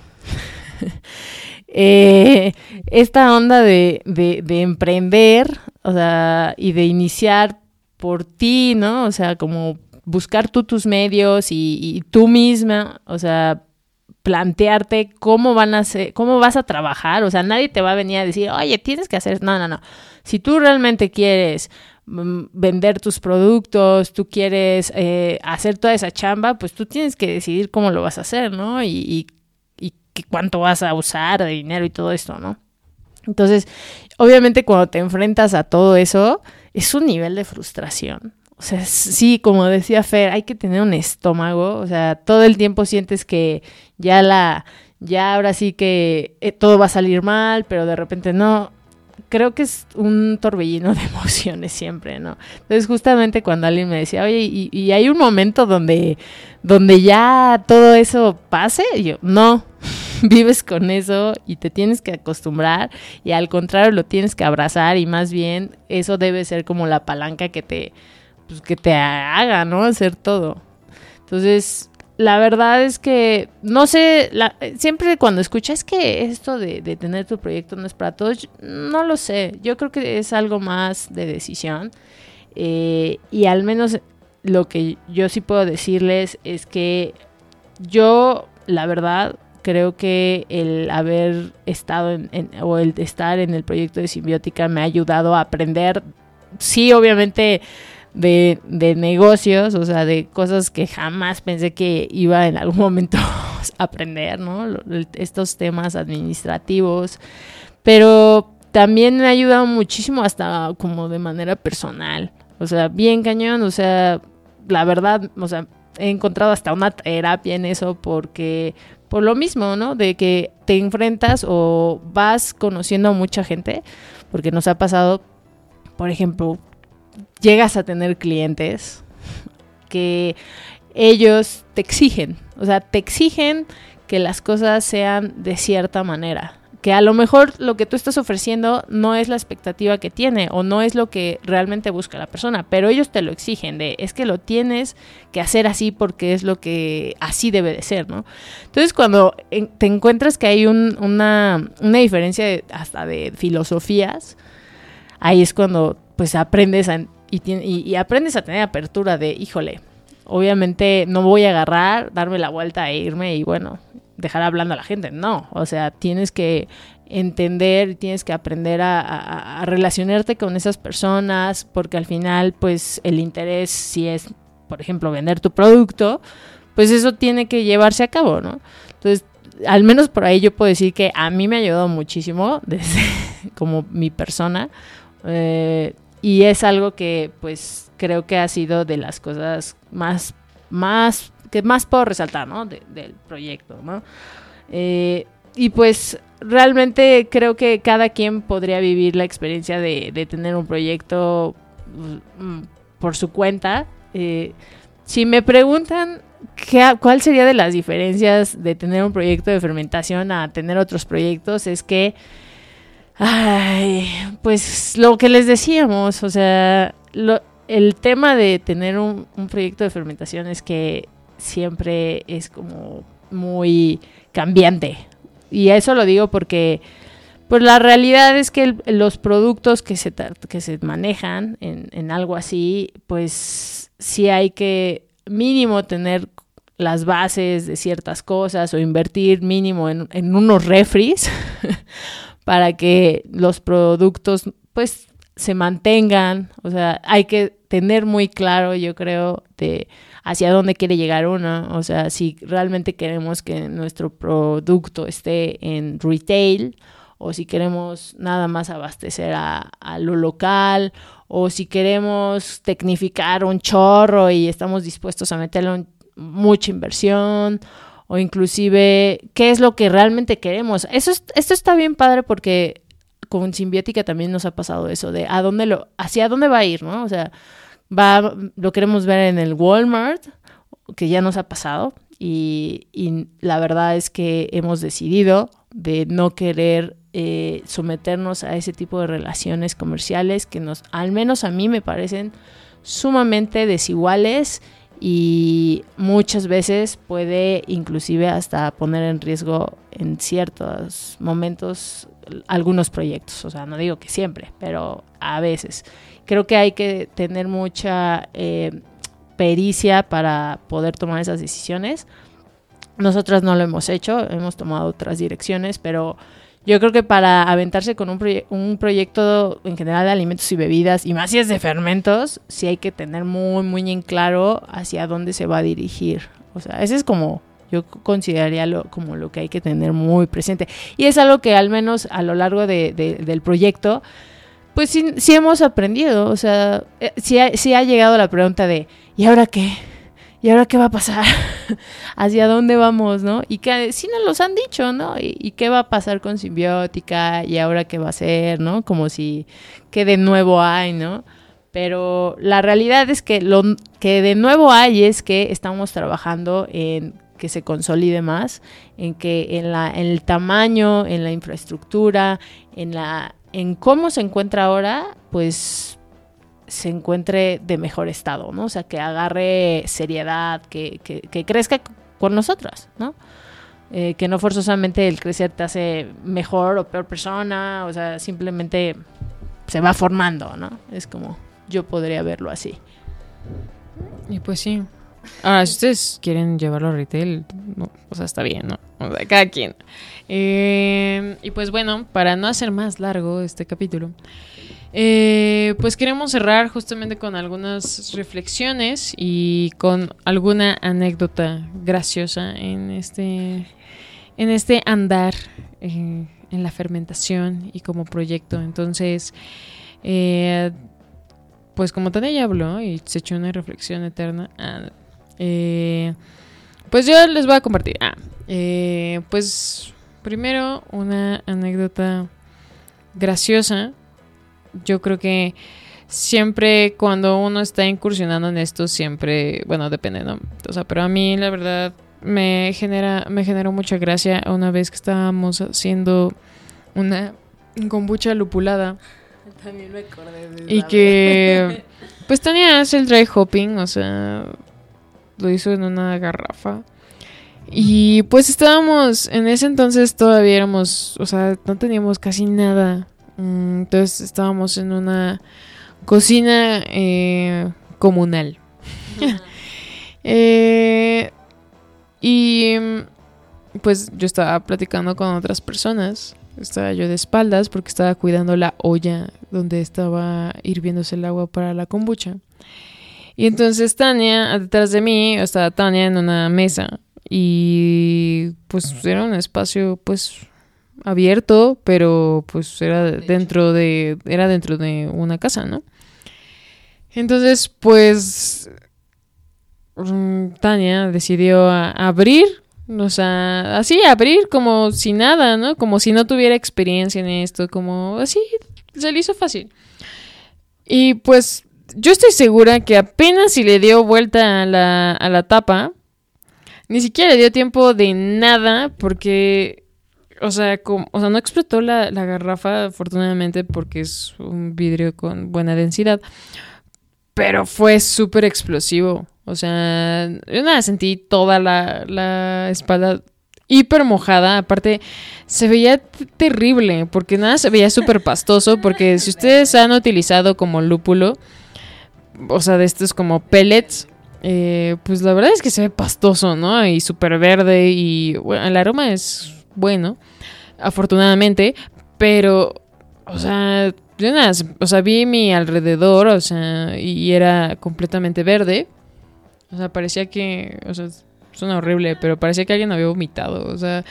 eh, esta onda de, de, emprender, o sea, y de iniciar por ti, ¿no? O sea, como buscar tú tus medios y, tú misma, o sea, plantearte cómo van a ser, cómo vas a trabajar, o sea, nadie te va a venir a decir, oye, tienes que hacer, no, no, no. Si tú realmente quieres mm, vender tus productos, tú quieres eh, hacer toda esa chamba, pues tú tienes que decidir cómo lo vas a hacer, ¿no? Y, y cuánto vas a usar de dinero y todo esto, ¿no? Entonces, obviamente cuando te enfrentas a todo eso, es un nivel de frustración. O sea, sí, como decía Fer, hay que tener un estómago, o sea, todo el tiempo sientes que ya la, ya ahora sí que eh, todo va a salir mal, pero de repente no. Creo que es un torbellino de emociones siempre, ¿no? Entonces, justamente cuando alguien me decía, oye, y, hay un momento donde, donde ya todo eso pase, yo, no, vives con eso y te tienes que acostumbrar y al contrario lo tienes que abrazar y más bien eso debe ser como la palanca que te pues, que te haga, ¿no? Hacer todo. Entonces, la verdad es que no sé, siempre cuando escuchas que esto de, de, tener tu proyecto no es para todos, no lo sé. Yo creo que es algo más de decisión. Eh, y al menos lo que yo sí puedo decirles es que yo, la verdad, creo que el haber estado en, o el estar en el proyecto de Simbiótica me ha ayudado a aprender. Sí, obviamente de, de, negocios, o sea, de cosas que jamás pensé que iba en algún momento a aprender, ¿no? Estos temas administrativos, pero también me ha ayudado muchísimo hasta como de manera personal, o sea, bien cañón, o sea, la verdad, o sea, he encontrado hasta una terapia en eso porque por lo mismo, ¿no? De que te enfrentas o vas conociendo a mucha gente, porque nos ha pasado, por ejemplo, llegas a tener clientes que ellos te exigen, o sea, te exigen que las cosas sean de cierta manera, que a lo mejor lo que tú estás ofreciendo no es la expectativa que tiene o no es lo que realmente busca la persona, pero ellos te lo exigen de es que lo tienes que hacer así porque es lo que así debe de ser, ¿no? Entonces cuando te encuentras que hay un, una, una diferencia de, hasta de filosofías, ahí es cuando pues aprendes y, y, aprendes a tener apertura de, híjole, obviamente no voy a agarrar, darme la vuelta e irme y bueno, dejar hablando a la gente. No, o sea, tienes que entender, tienes que aprender a, relacionarte con esas personas, porque al final, pues el interés, si es, por ejemplo, vender tu producto, pues eso tiene que llevarse a cabo, ¿no? Entonces, al menos por ahí yo puedo decir que a mí me ha ayudado muchísimo como mi persona. Eh, y es algo que pues creo que ha sido de las cosas más, más, que más puedo resaltar, ¿no? De, del proyecto, ¿no? Eh, y pues realmente creo que cada quien podría vivir la experiencia de, de tener un proyecto mm, por su cuenta. Eh, si me preguntan qué, cuál sería de las diferencias de tener un proyecto de fermentación a tener otros proyectos, es que Ay, pues lo que les decíamos, o sea, el tema de tener un, proyecto de fermentación es que siempre es como muy cambiante. Y eso lo digo porque pues la realidad es que los productos que se, que se manejan en, en algo así, pues sí hay que mínimo tener las bases de ciertas cosas o invertir mínimo en, en unos refris para que los productos pues se mantengan, o sea, hay que tener muy claro, yo creo, de hacia dónde quiere llegar uno, o sea, si realmente queremos que nuestro producto esté en retail o si queremos nada más abastecer a, a lo local o si queremos tecnificar un chorro y estamos dispuestos a meterle mucha inversión o inclusive qué es lo que realmente queremos. Eso es, esto está bien padre porque con Simbiótica también nos ha pasado eso de a dónde lo hacia dónde va a ir, ¿no? O sea, va lo queremos ver en el Walmart, que ya nos ha pasado y, la verdad es que hemos decidido de no querer eh, someternos a ese tipo de relaciones comerciales que nos, al menos a mí me parecen sumamente desiguales y muchas veces puede inclusive hasta poner en riesgo en ciertos momentos algunos proyectos. O sea, no digo que siempre, pero a veces. Creo que hay que tener mucha eh, pericia para poder tomar esas decisiones. Nosotras no lo hemos hecho, hemos tomado otras direcciones, pero yo creo que para aventarse con un, proyecto en general de alimentos y bebidas, y más si es de fermentos, sí hay que tener muy, muy en claro hacia dónde se va a dirigir. O sea, ese es como, yo consideraría lo, como lo que hay que tener muy presente. Y es algo que al menos a lo largo de, del proyecto, pues sí, sí, hemos aprendido. O sea, eh, sí sí ha llegado la pregunta de, ¿y ahora qué? ¿y ahora qué va a pasar? ¿Hacia dónde vamos, no? Y que sí nos los han dicho, ¿no? ¿Y, qué va a pasar con simbiótica? ¿Y ahora qué va a ser, no? Como si, ¿qué de nuevo hay, no? Pero la realidad es que lo que de nuevo hay es que estamos trabajando en que se consolide más, en que en, la, en el tamaño, en la infraestructura, en la en cómo se encuentra ahora, pues se encuentre de mejor estado, ¿no? O sea, que agarre seriedad, que, que, crezca con nosotras, ¿no? Eh, que no forzosamente el crecer te hace mejor o peor persona, o sea, simplemente se va formando, ¿no? Es como yo podría verlo así. Y pues sí. Ahora, si ustedes quieren llevarlo a retail, o sea, está bien, ¿no? O sea, cada quien. Eh, y pues bueno, para no hacer más largo este capítulo, eh, pues queremos cerrar justamente con algunas reflexiones y con alguna anécdota graciosa en este, en este andar eh, en la fermentación y como proyecto. Entonces, eh, pues como Tania ya habló y se echó una reflexión eterna, ah, pues yo les voy a compartir. Ah, pues primero una anécdota graciosa yo creo que siempre cuando uno está incursionando en esto, siempre, bueno, depende, ¿no? O sea, pero a mí la verdad me genera, me generó mucha gracia una vez que estábamos haciendo una kombucha lupulada. También me acordé de Y que, pues Tania hace el dry hopping, o sea, lo hizo en una garrafa. Y pues estábamos, en ese entonces todavía éramos, o sea, no teníamos casi nada Mm, entonces estábamos en una cocina eh, comunal. Eh, y pues yo estaba platicando con otras personas. Estaba yo de espaldas porque estaba cuidando la olla donde estaba hirviéndose el agua para la kombucha. Y entonces Tania, detrás de mí, estaba Tania en una mesa. Y pues era un espacio pues abierto, pero pues era dentro de era dentro de una casa, ¿no? Entonces, pues mm, Tania decidió abrir, o sea, así abrir como si nada, ¿no? Como si no tuviera experiencia en esto, como así se le hizo fácil. Y pues yo estoy segura que apenas si le dio vuelta a la, a la tapa, ni siquiera le dio tiempo de nada porque o sea, o sea, no explotó la, garrafa, afortunadamente, porque es un vidrio con buena densidad. Pero fue súper explosivo. O sea, yo nada, sentí toda la, la espalda hiper mojada. Aparte, se veía terrible, porque nada se veía súper pastoso. Porque si ustedes han utilizado como lúpulo, o sea, de estos como pellets, eh, pues la verdad es que se ve pastoso, ¿no? Y súper verde y bueno, el aroma es bueno, afortunadamente, pero, o sea, nada, o sea, vi mi alrededor, o sea, y era completamente verde. O sea, parecía que, o sea, suena horrible, pero parecía que alguien había vomitado, o sea,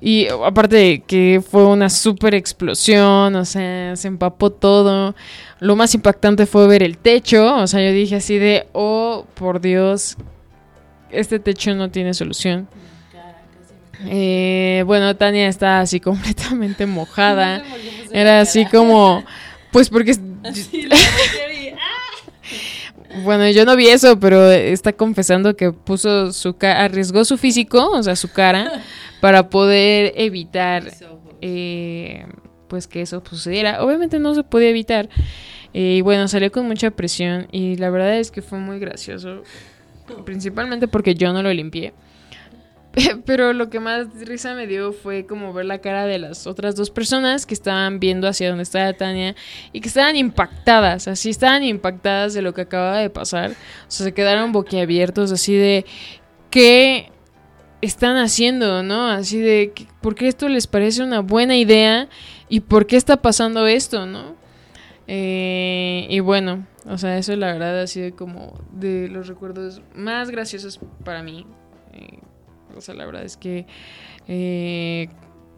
y aparte de que fue una super explosión, o sea, se empapó todo. Lo más impactante fue ver el techo, o sea, yo dije así de, oh, por Dios, este techo no tiene solución. Eh, bueno, Tania está así completamente mojada. Era así como, pues porque... bueno, yo no vi eso, pero está confesando que puso su arriesgó su físico, o sea, su cara, para poder evitar, eh, pues que eso sucediera. Obviamente no se podía evitar. Eh, y bueno, salió con mucha presión y la verdad es que fue muy gracioso, principalmente porque yo no lo limpié. Pero lo que más risa me dio fue como ver la cara de las otras dos personas que estaban viendo hacia donde estaba Tania y que estaban impactadas, así estaban impactadas de lo que acababa de pasar. O sea, se quedaron boquiabiertos así de qué están haciendo, ¿no? Así de por qué esto les parece una buena idea y por qué está pasando esto, ¿no? Eh, y bueno, o sea, eso la verdad ha sido como de los recuerdos más graciosos para mí. Eh, o sea, la verdad es que eh,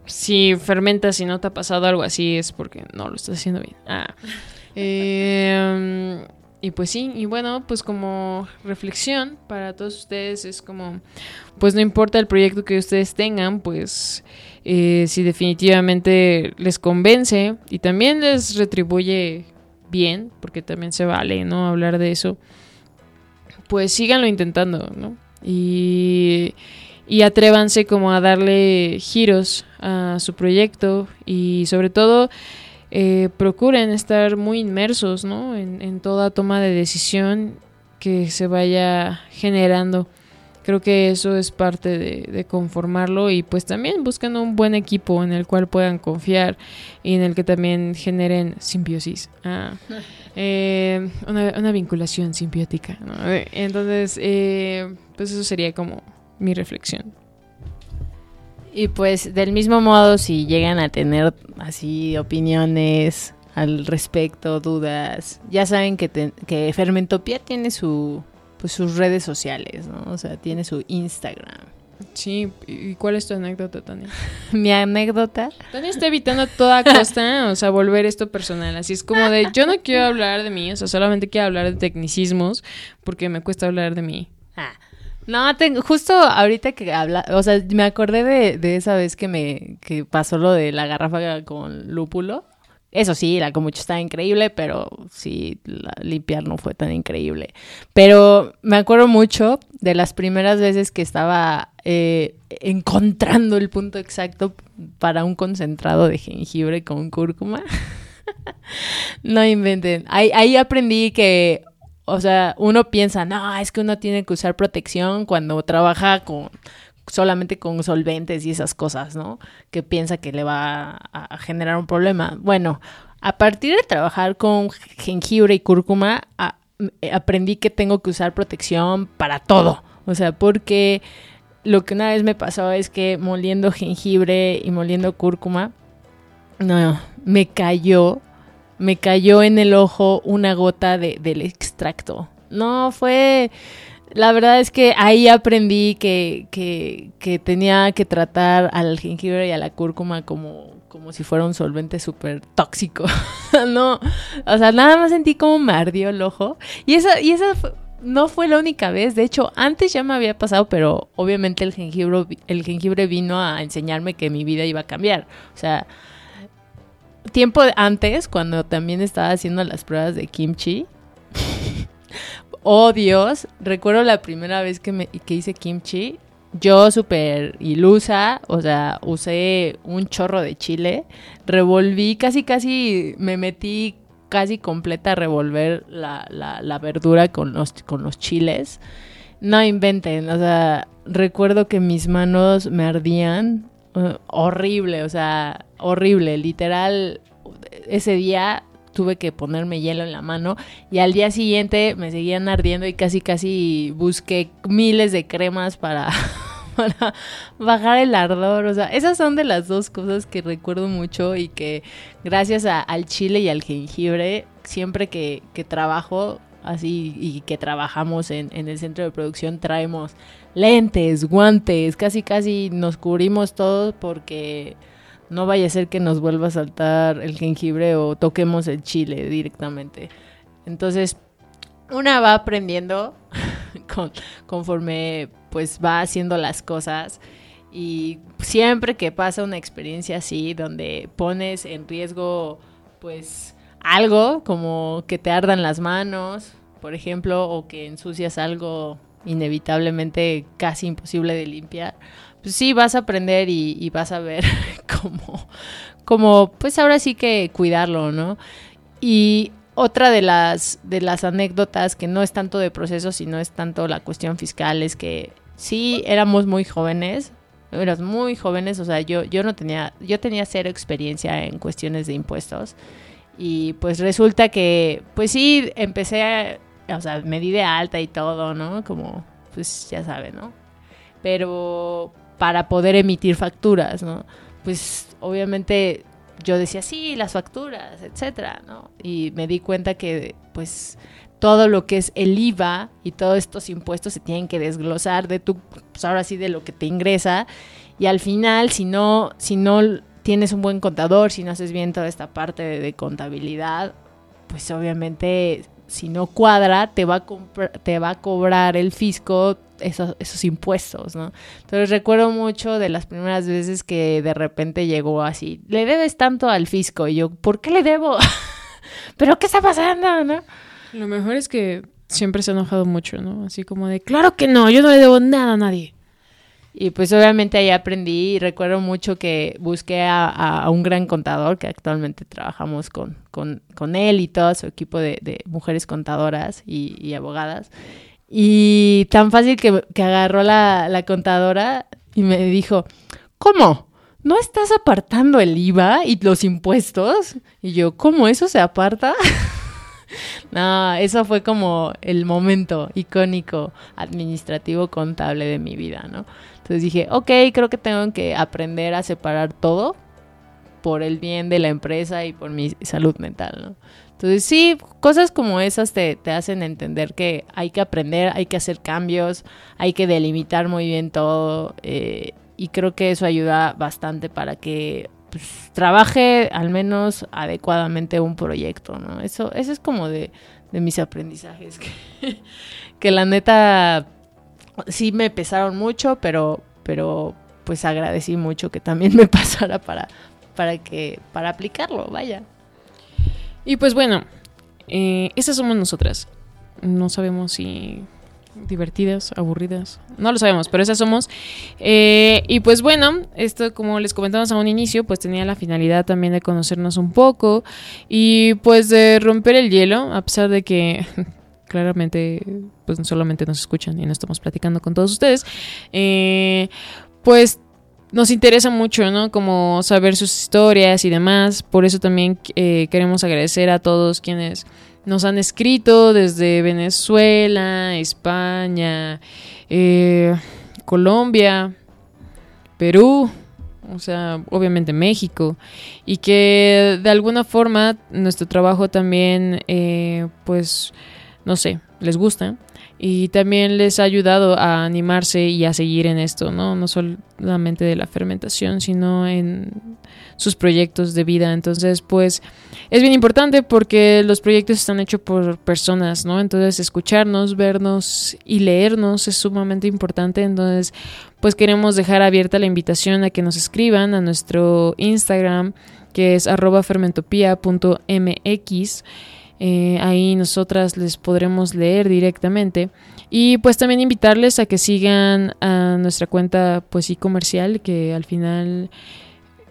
si fermentas y no te ha pasado algo así es porque no lo estás haciendo bien. Ah. Eh, y pues sí, y bueno, pues como reflexión para todos ustedes es como, pues no importa el proyecto que ustedes tengan, pues eh, si definitivamente les convence y también les retribuye bien, porque también se vale, ¿no? Hablar de eso, pues síganlo intentando, ¿no? Y y atrévanse como a darle giros a su proyecto y sobre todo eh, procuren estar muy inmersos ¿no? en, toda toma de decisión que se vaya generando. Creo que eso es parte de, conformarlo y pues también buscando un buen equipo en el cual puedan confiar y en el que también generen simbiosis. Ah, eh, una, vinculación simbiótica. Entonces, eh, pues eso sería como mi reflexión. Y pues del mismo modo, si llegan a tener así opiniones al respecto, dudas, ya saben que, que Fermentopia tiene su, pues, sus redes sociales, ¿no? O sea, tiene su Instagram. Sí, ¿y cuál es tu anécdota, Tania? Mi anécdota. Tania está evitando a toda costa, o sea, volver esto personal. Así es como de, yo no quiero hablar de mí, o sea, solamente quiero hablar de tecnicismos, porque me cuesta hablar de mí. Ah. No, justo ahorita que habla, o sea, me acordé de, de esa vez que me que pasó lo de la garrafa con lúpulo. Eso sí, la mucho estaba increíble, pero sí, limpiar no fue tan increíble. Pero me acuerdo mucho de las primeras veces que estaba eh, encontrando el punto exacto para un concentrado de jengibre con cúrcuma. no inventen. Ahí aprendí que o sea, uno piensa, no, es que uno tiene que usar protección cuando trabaja con solamente con solventes y esas cosas, ¿no? Que piensa que le va a, generar un problema. Bueno, a partir de trabajar con jengibre y cúrcuma, aprendí que tengo que usar protección para todo. O sea, porque lo que una vez me pasó es que moliendo jengibre y moliendo cúrcuma, no, me cayó me cayó en el ojo una gota de, del extracto. No, fue... La verdad es que ahí aprendí que, que, que tenía que tratar al jengibre y a la cúrcuma como, como si fuera un solvente súper tóxico. no, o sea, nada más sentí como me ardió el ojo. Y esa, y esa no fue la única vez. De hecho, antes ya me había pasado, pero obviamente el jengibre, el jengibre vino a enseñarme que mi vida iba a cambiar. O sea, tiempo antes, cuando también estaba haciendo las pruebas de kimchi. oh Dios, recuerdo la primera vez que, me, que hice kimchi. Yo súper ilusa, o sea, usé un chorro de chile, revolví, casi casi me metí casi completa a revolver la, la, verdura con los, con los chiles. No inventen, o sea, recuerdo que mis manos me ardían uh, horrible, o sea, horrible, literal, ese día tuve que ponerme hielo en la mano y al día siguiente me seguían ardiendo y casi casi busqué miles de cremas para, para bajar el ardor. O sea, esas son de las dos cosas que recuerdo mucho y que gracias al chile y al jengibre, siempre que, que trabajo así y que trabajamos en, en el centro de producción, traemos lentes, guantes, casi casi nos cubrimos todos porque no vaya a ser que nos vuelva a saltar el jengibre o toquemos el chile directamente. Entonces, una va aprendiendo conforme pues va haciendo las cosas y siempre que pasa una experiencia así donde pones en riesgo pues algo como que te ardan las manos, por ejemplo, o que ensucias algo inevitablemente casi imposible de limpiar, pues sí, vas a aprender y, vas a ver cómo, cómo, pues ahora sí que cuidarlo, ¿no? Y otra de las, de las anécdotas que no es tanto de proceso, sino es tanto la cuestión fiscal, es que sí éramos muy jóvenes, éramos muy jóvenes, o sea, yo, yo no tenía, yo tenía cero experiencia en cuestiones de impuestos. Y pues resulta que, pues sí, empecé a, o sea, me di de alta y todo, ¿no? Como, pues ya saben, ¿no? Pero para poder emitir facturas, ¿no? Pues obviamente yo decía, sí, las facturas, etcétera, ¿no? Y me di cuenta que, pues, todo lo que es el IVA y todos estos impuestos se tienen que desglosar de tu, pues ahora sí, de lo que te ingresa. Y al final, si no, si no tienes un buen contador, si no haces bien toda esta parte de, contabilidad, pues obviamente si no cuadra, te va a, te va a cobrar el fisco esos, esos impuestos, ¿no? Entonces recuerdo mucho de las primeras veces que de repente llegó así, le debes tanto al fisco, y yo, ¿por qué le debo? ¿Pero qué está pasando, no? Lo mejor es que siempre se ha enojado mucho, ¿no? Así como de, claro que no, yo no le debo nada a nadie. Y pues obviamente ahí aprendí y recuerdo mucho que busqué a, un gran contador que actualmente trabajamos con, con, él y todo su equipo de, mujeres contadoras y, abogadas. Y tan fácil que, agarró la, la contadora y me dijo, ¿cómo? ¿No estás apartando el IVA y los impuestos? Y yo, ¿cómo eso se aparta? no, eso fue como el momento icónico administrativo contable de mi vida, ¿no? Entonces dije, ok, creo que tengo que aprender a separar todo por el bien de la empresa y por mi salud mental, ¿no? Entonces sí, cosas como esas te, hacen entender que hay que aprender, hay que hacer cambios, hay que delimitar muy bien todo eh, y creo que eso ayuda bastante para que pues, trabaje al menos adecuadamente un proyecto, ¿no? Eso, eso es como de, mis aprendizajes, que, que la neta sí me pesaron mucho, pero, pero pues agradecí mucho que también me pasara para, para que, para aplicarlo, vaya. Y pues bueno, eh, esas somos nosotras. No sabemos si divertidas, aburridas, no lo sabemos, pero esas somos. Eh, y pues bueno, esto como les comentamos a un inicio, pues tenía la finalidad también de conocernos un poco y pues de romper el hielo, a pesar de que claramente pues solamente nos escuchan y no estamos platicando con todos ustedes, eh, pues nos interesa mucho, ¿no? Como saber sus historias y demás. Por eso también eh, queremos agradecer a todos quienes nos han escrito desde Venezuela, España, eh, Colombia, Perú, o sea, obviamente México, y que de alguna forma nuestro trabajo también, pues, no sé, les gusta y también les ha ayudado a animarse y a seguir en esto, ¿no? No solamente de la fermentación, sino en sus proyectos de vida. Entonces, pues es bien importante porque los proyectos están hechos por personas, ¿no? Entonces, escucharnos, vernos y leernos es sumamente importante. Entonces, pues queremos dejar abierta la invitación a que nos escriban a nuestro Instagram, que es arroba fermentopia.mx eh, ahí nosotras les podremos leer directamente. Y pues también invitarles a que sigan a nuestra cuenta pues y comercial que al final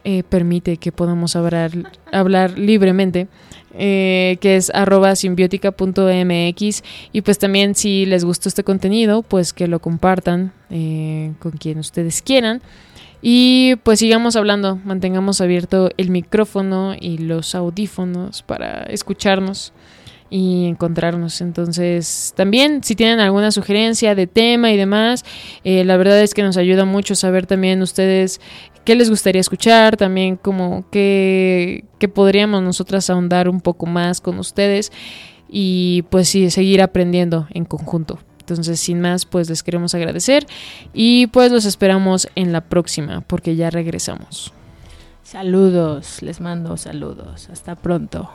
eh, permite que podamos hablar, hablar libremente. Eh, que es arroba simbiótica.mx y pues también si les gustó este contenido pues que lo compartan con quien ustedes quieran y pues sigamos hablando, mantengamos abierto el micrófono y los audífonos para escucharnos y encontrarnos. Entonces, también si tienen alguna sugerencia de tema y demás, eh, la verdad es que nos ayuda mucho saber también ustedes qué les gustaría escuchar, también como qué, podríamos nosotras ahondar un poco más con ustedes y pues sí, seguir aprendiendo en conjunto. Entonces, sin más, pues les queremos agradecer y pues los esperamos en la próxima porque ya regresamos. Saludos, les mando saludos. Hasta pronto.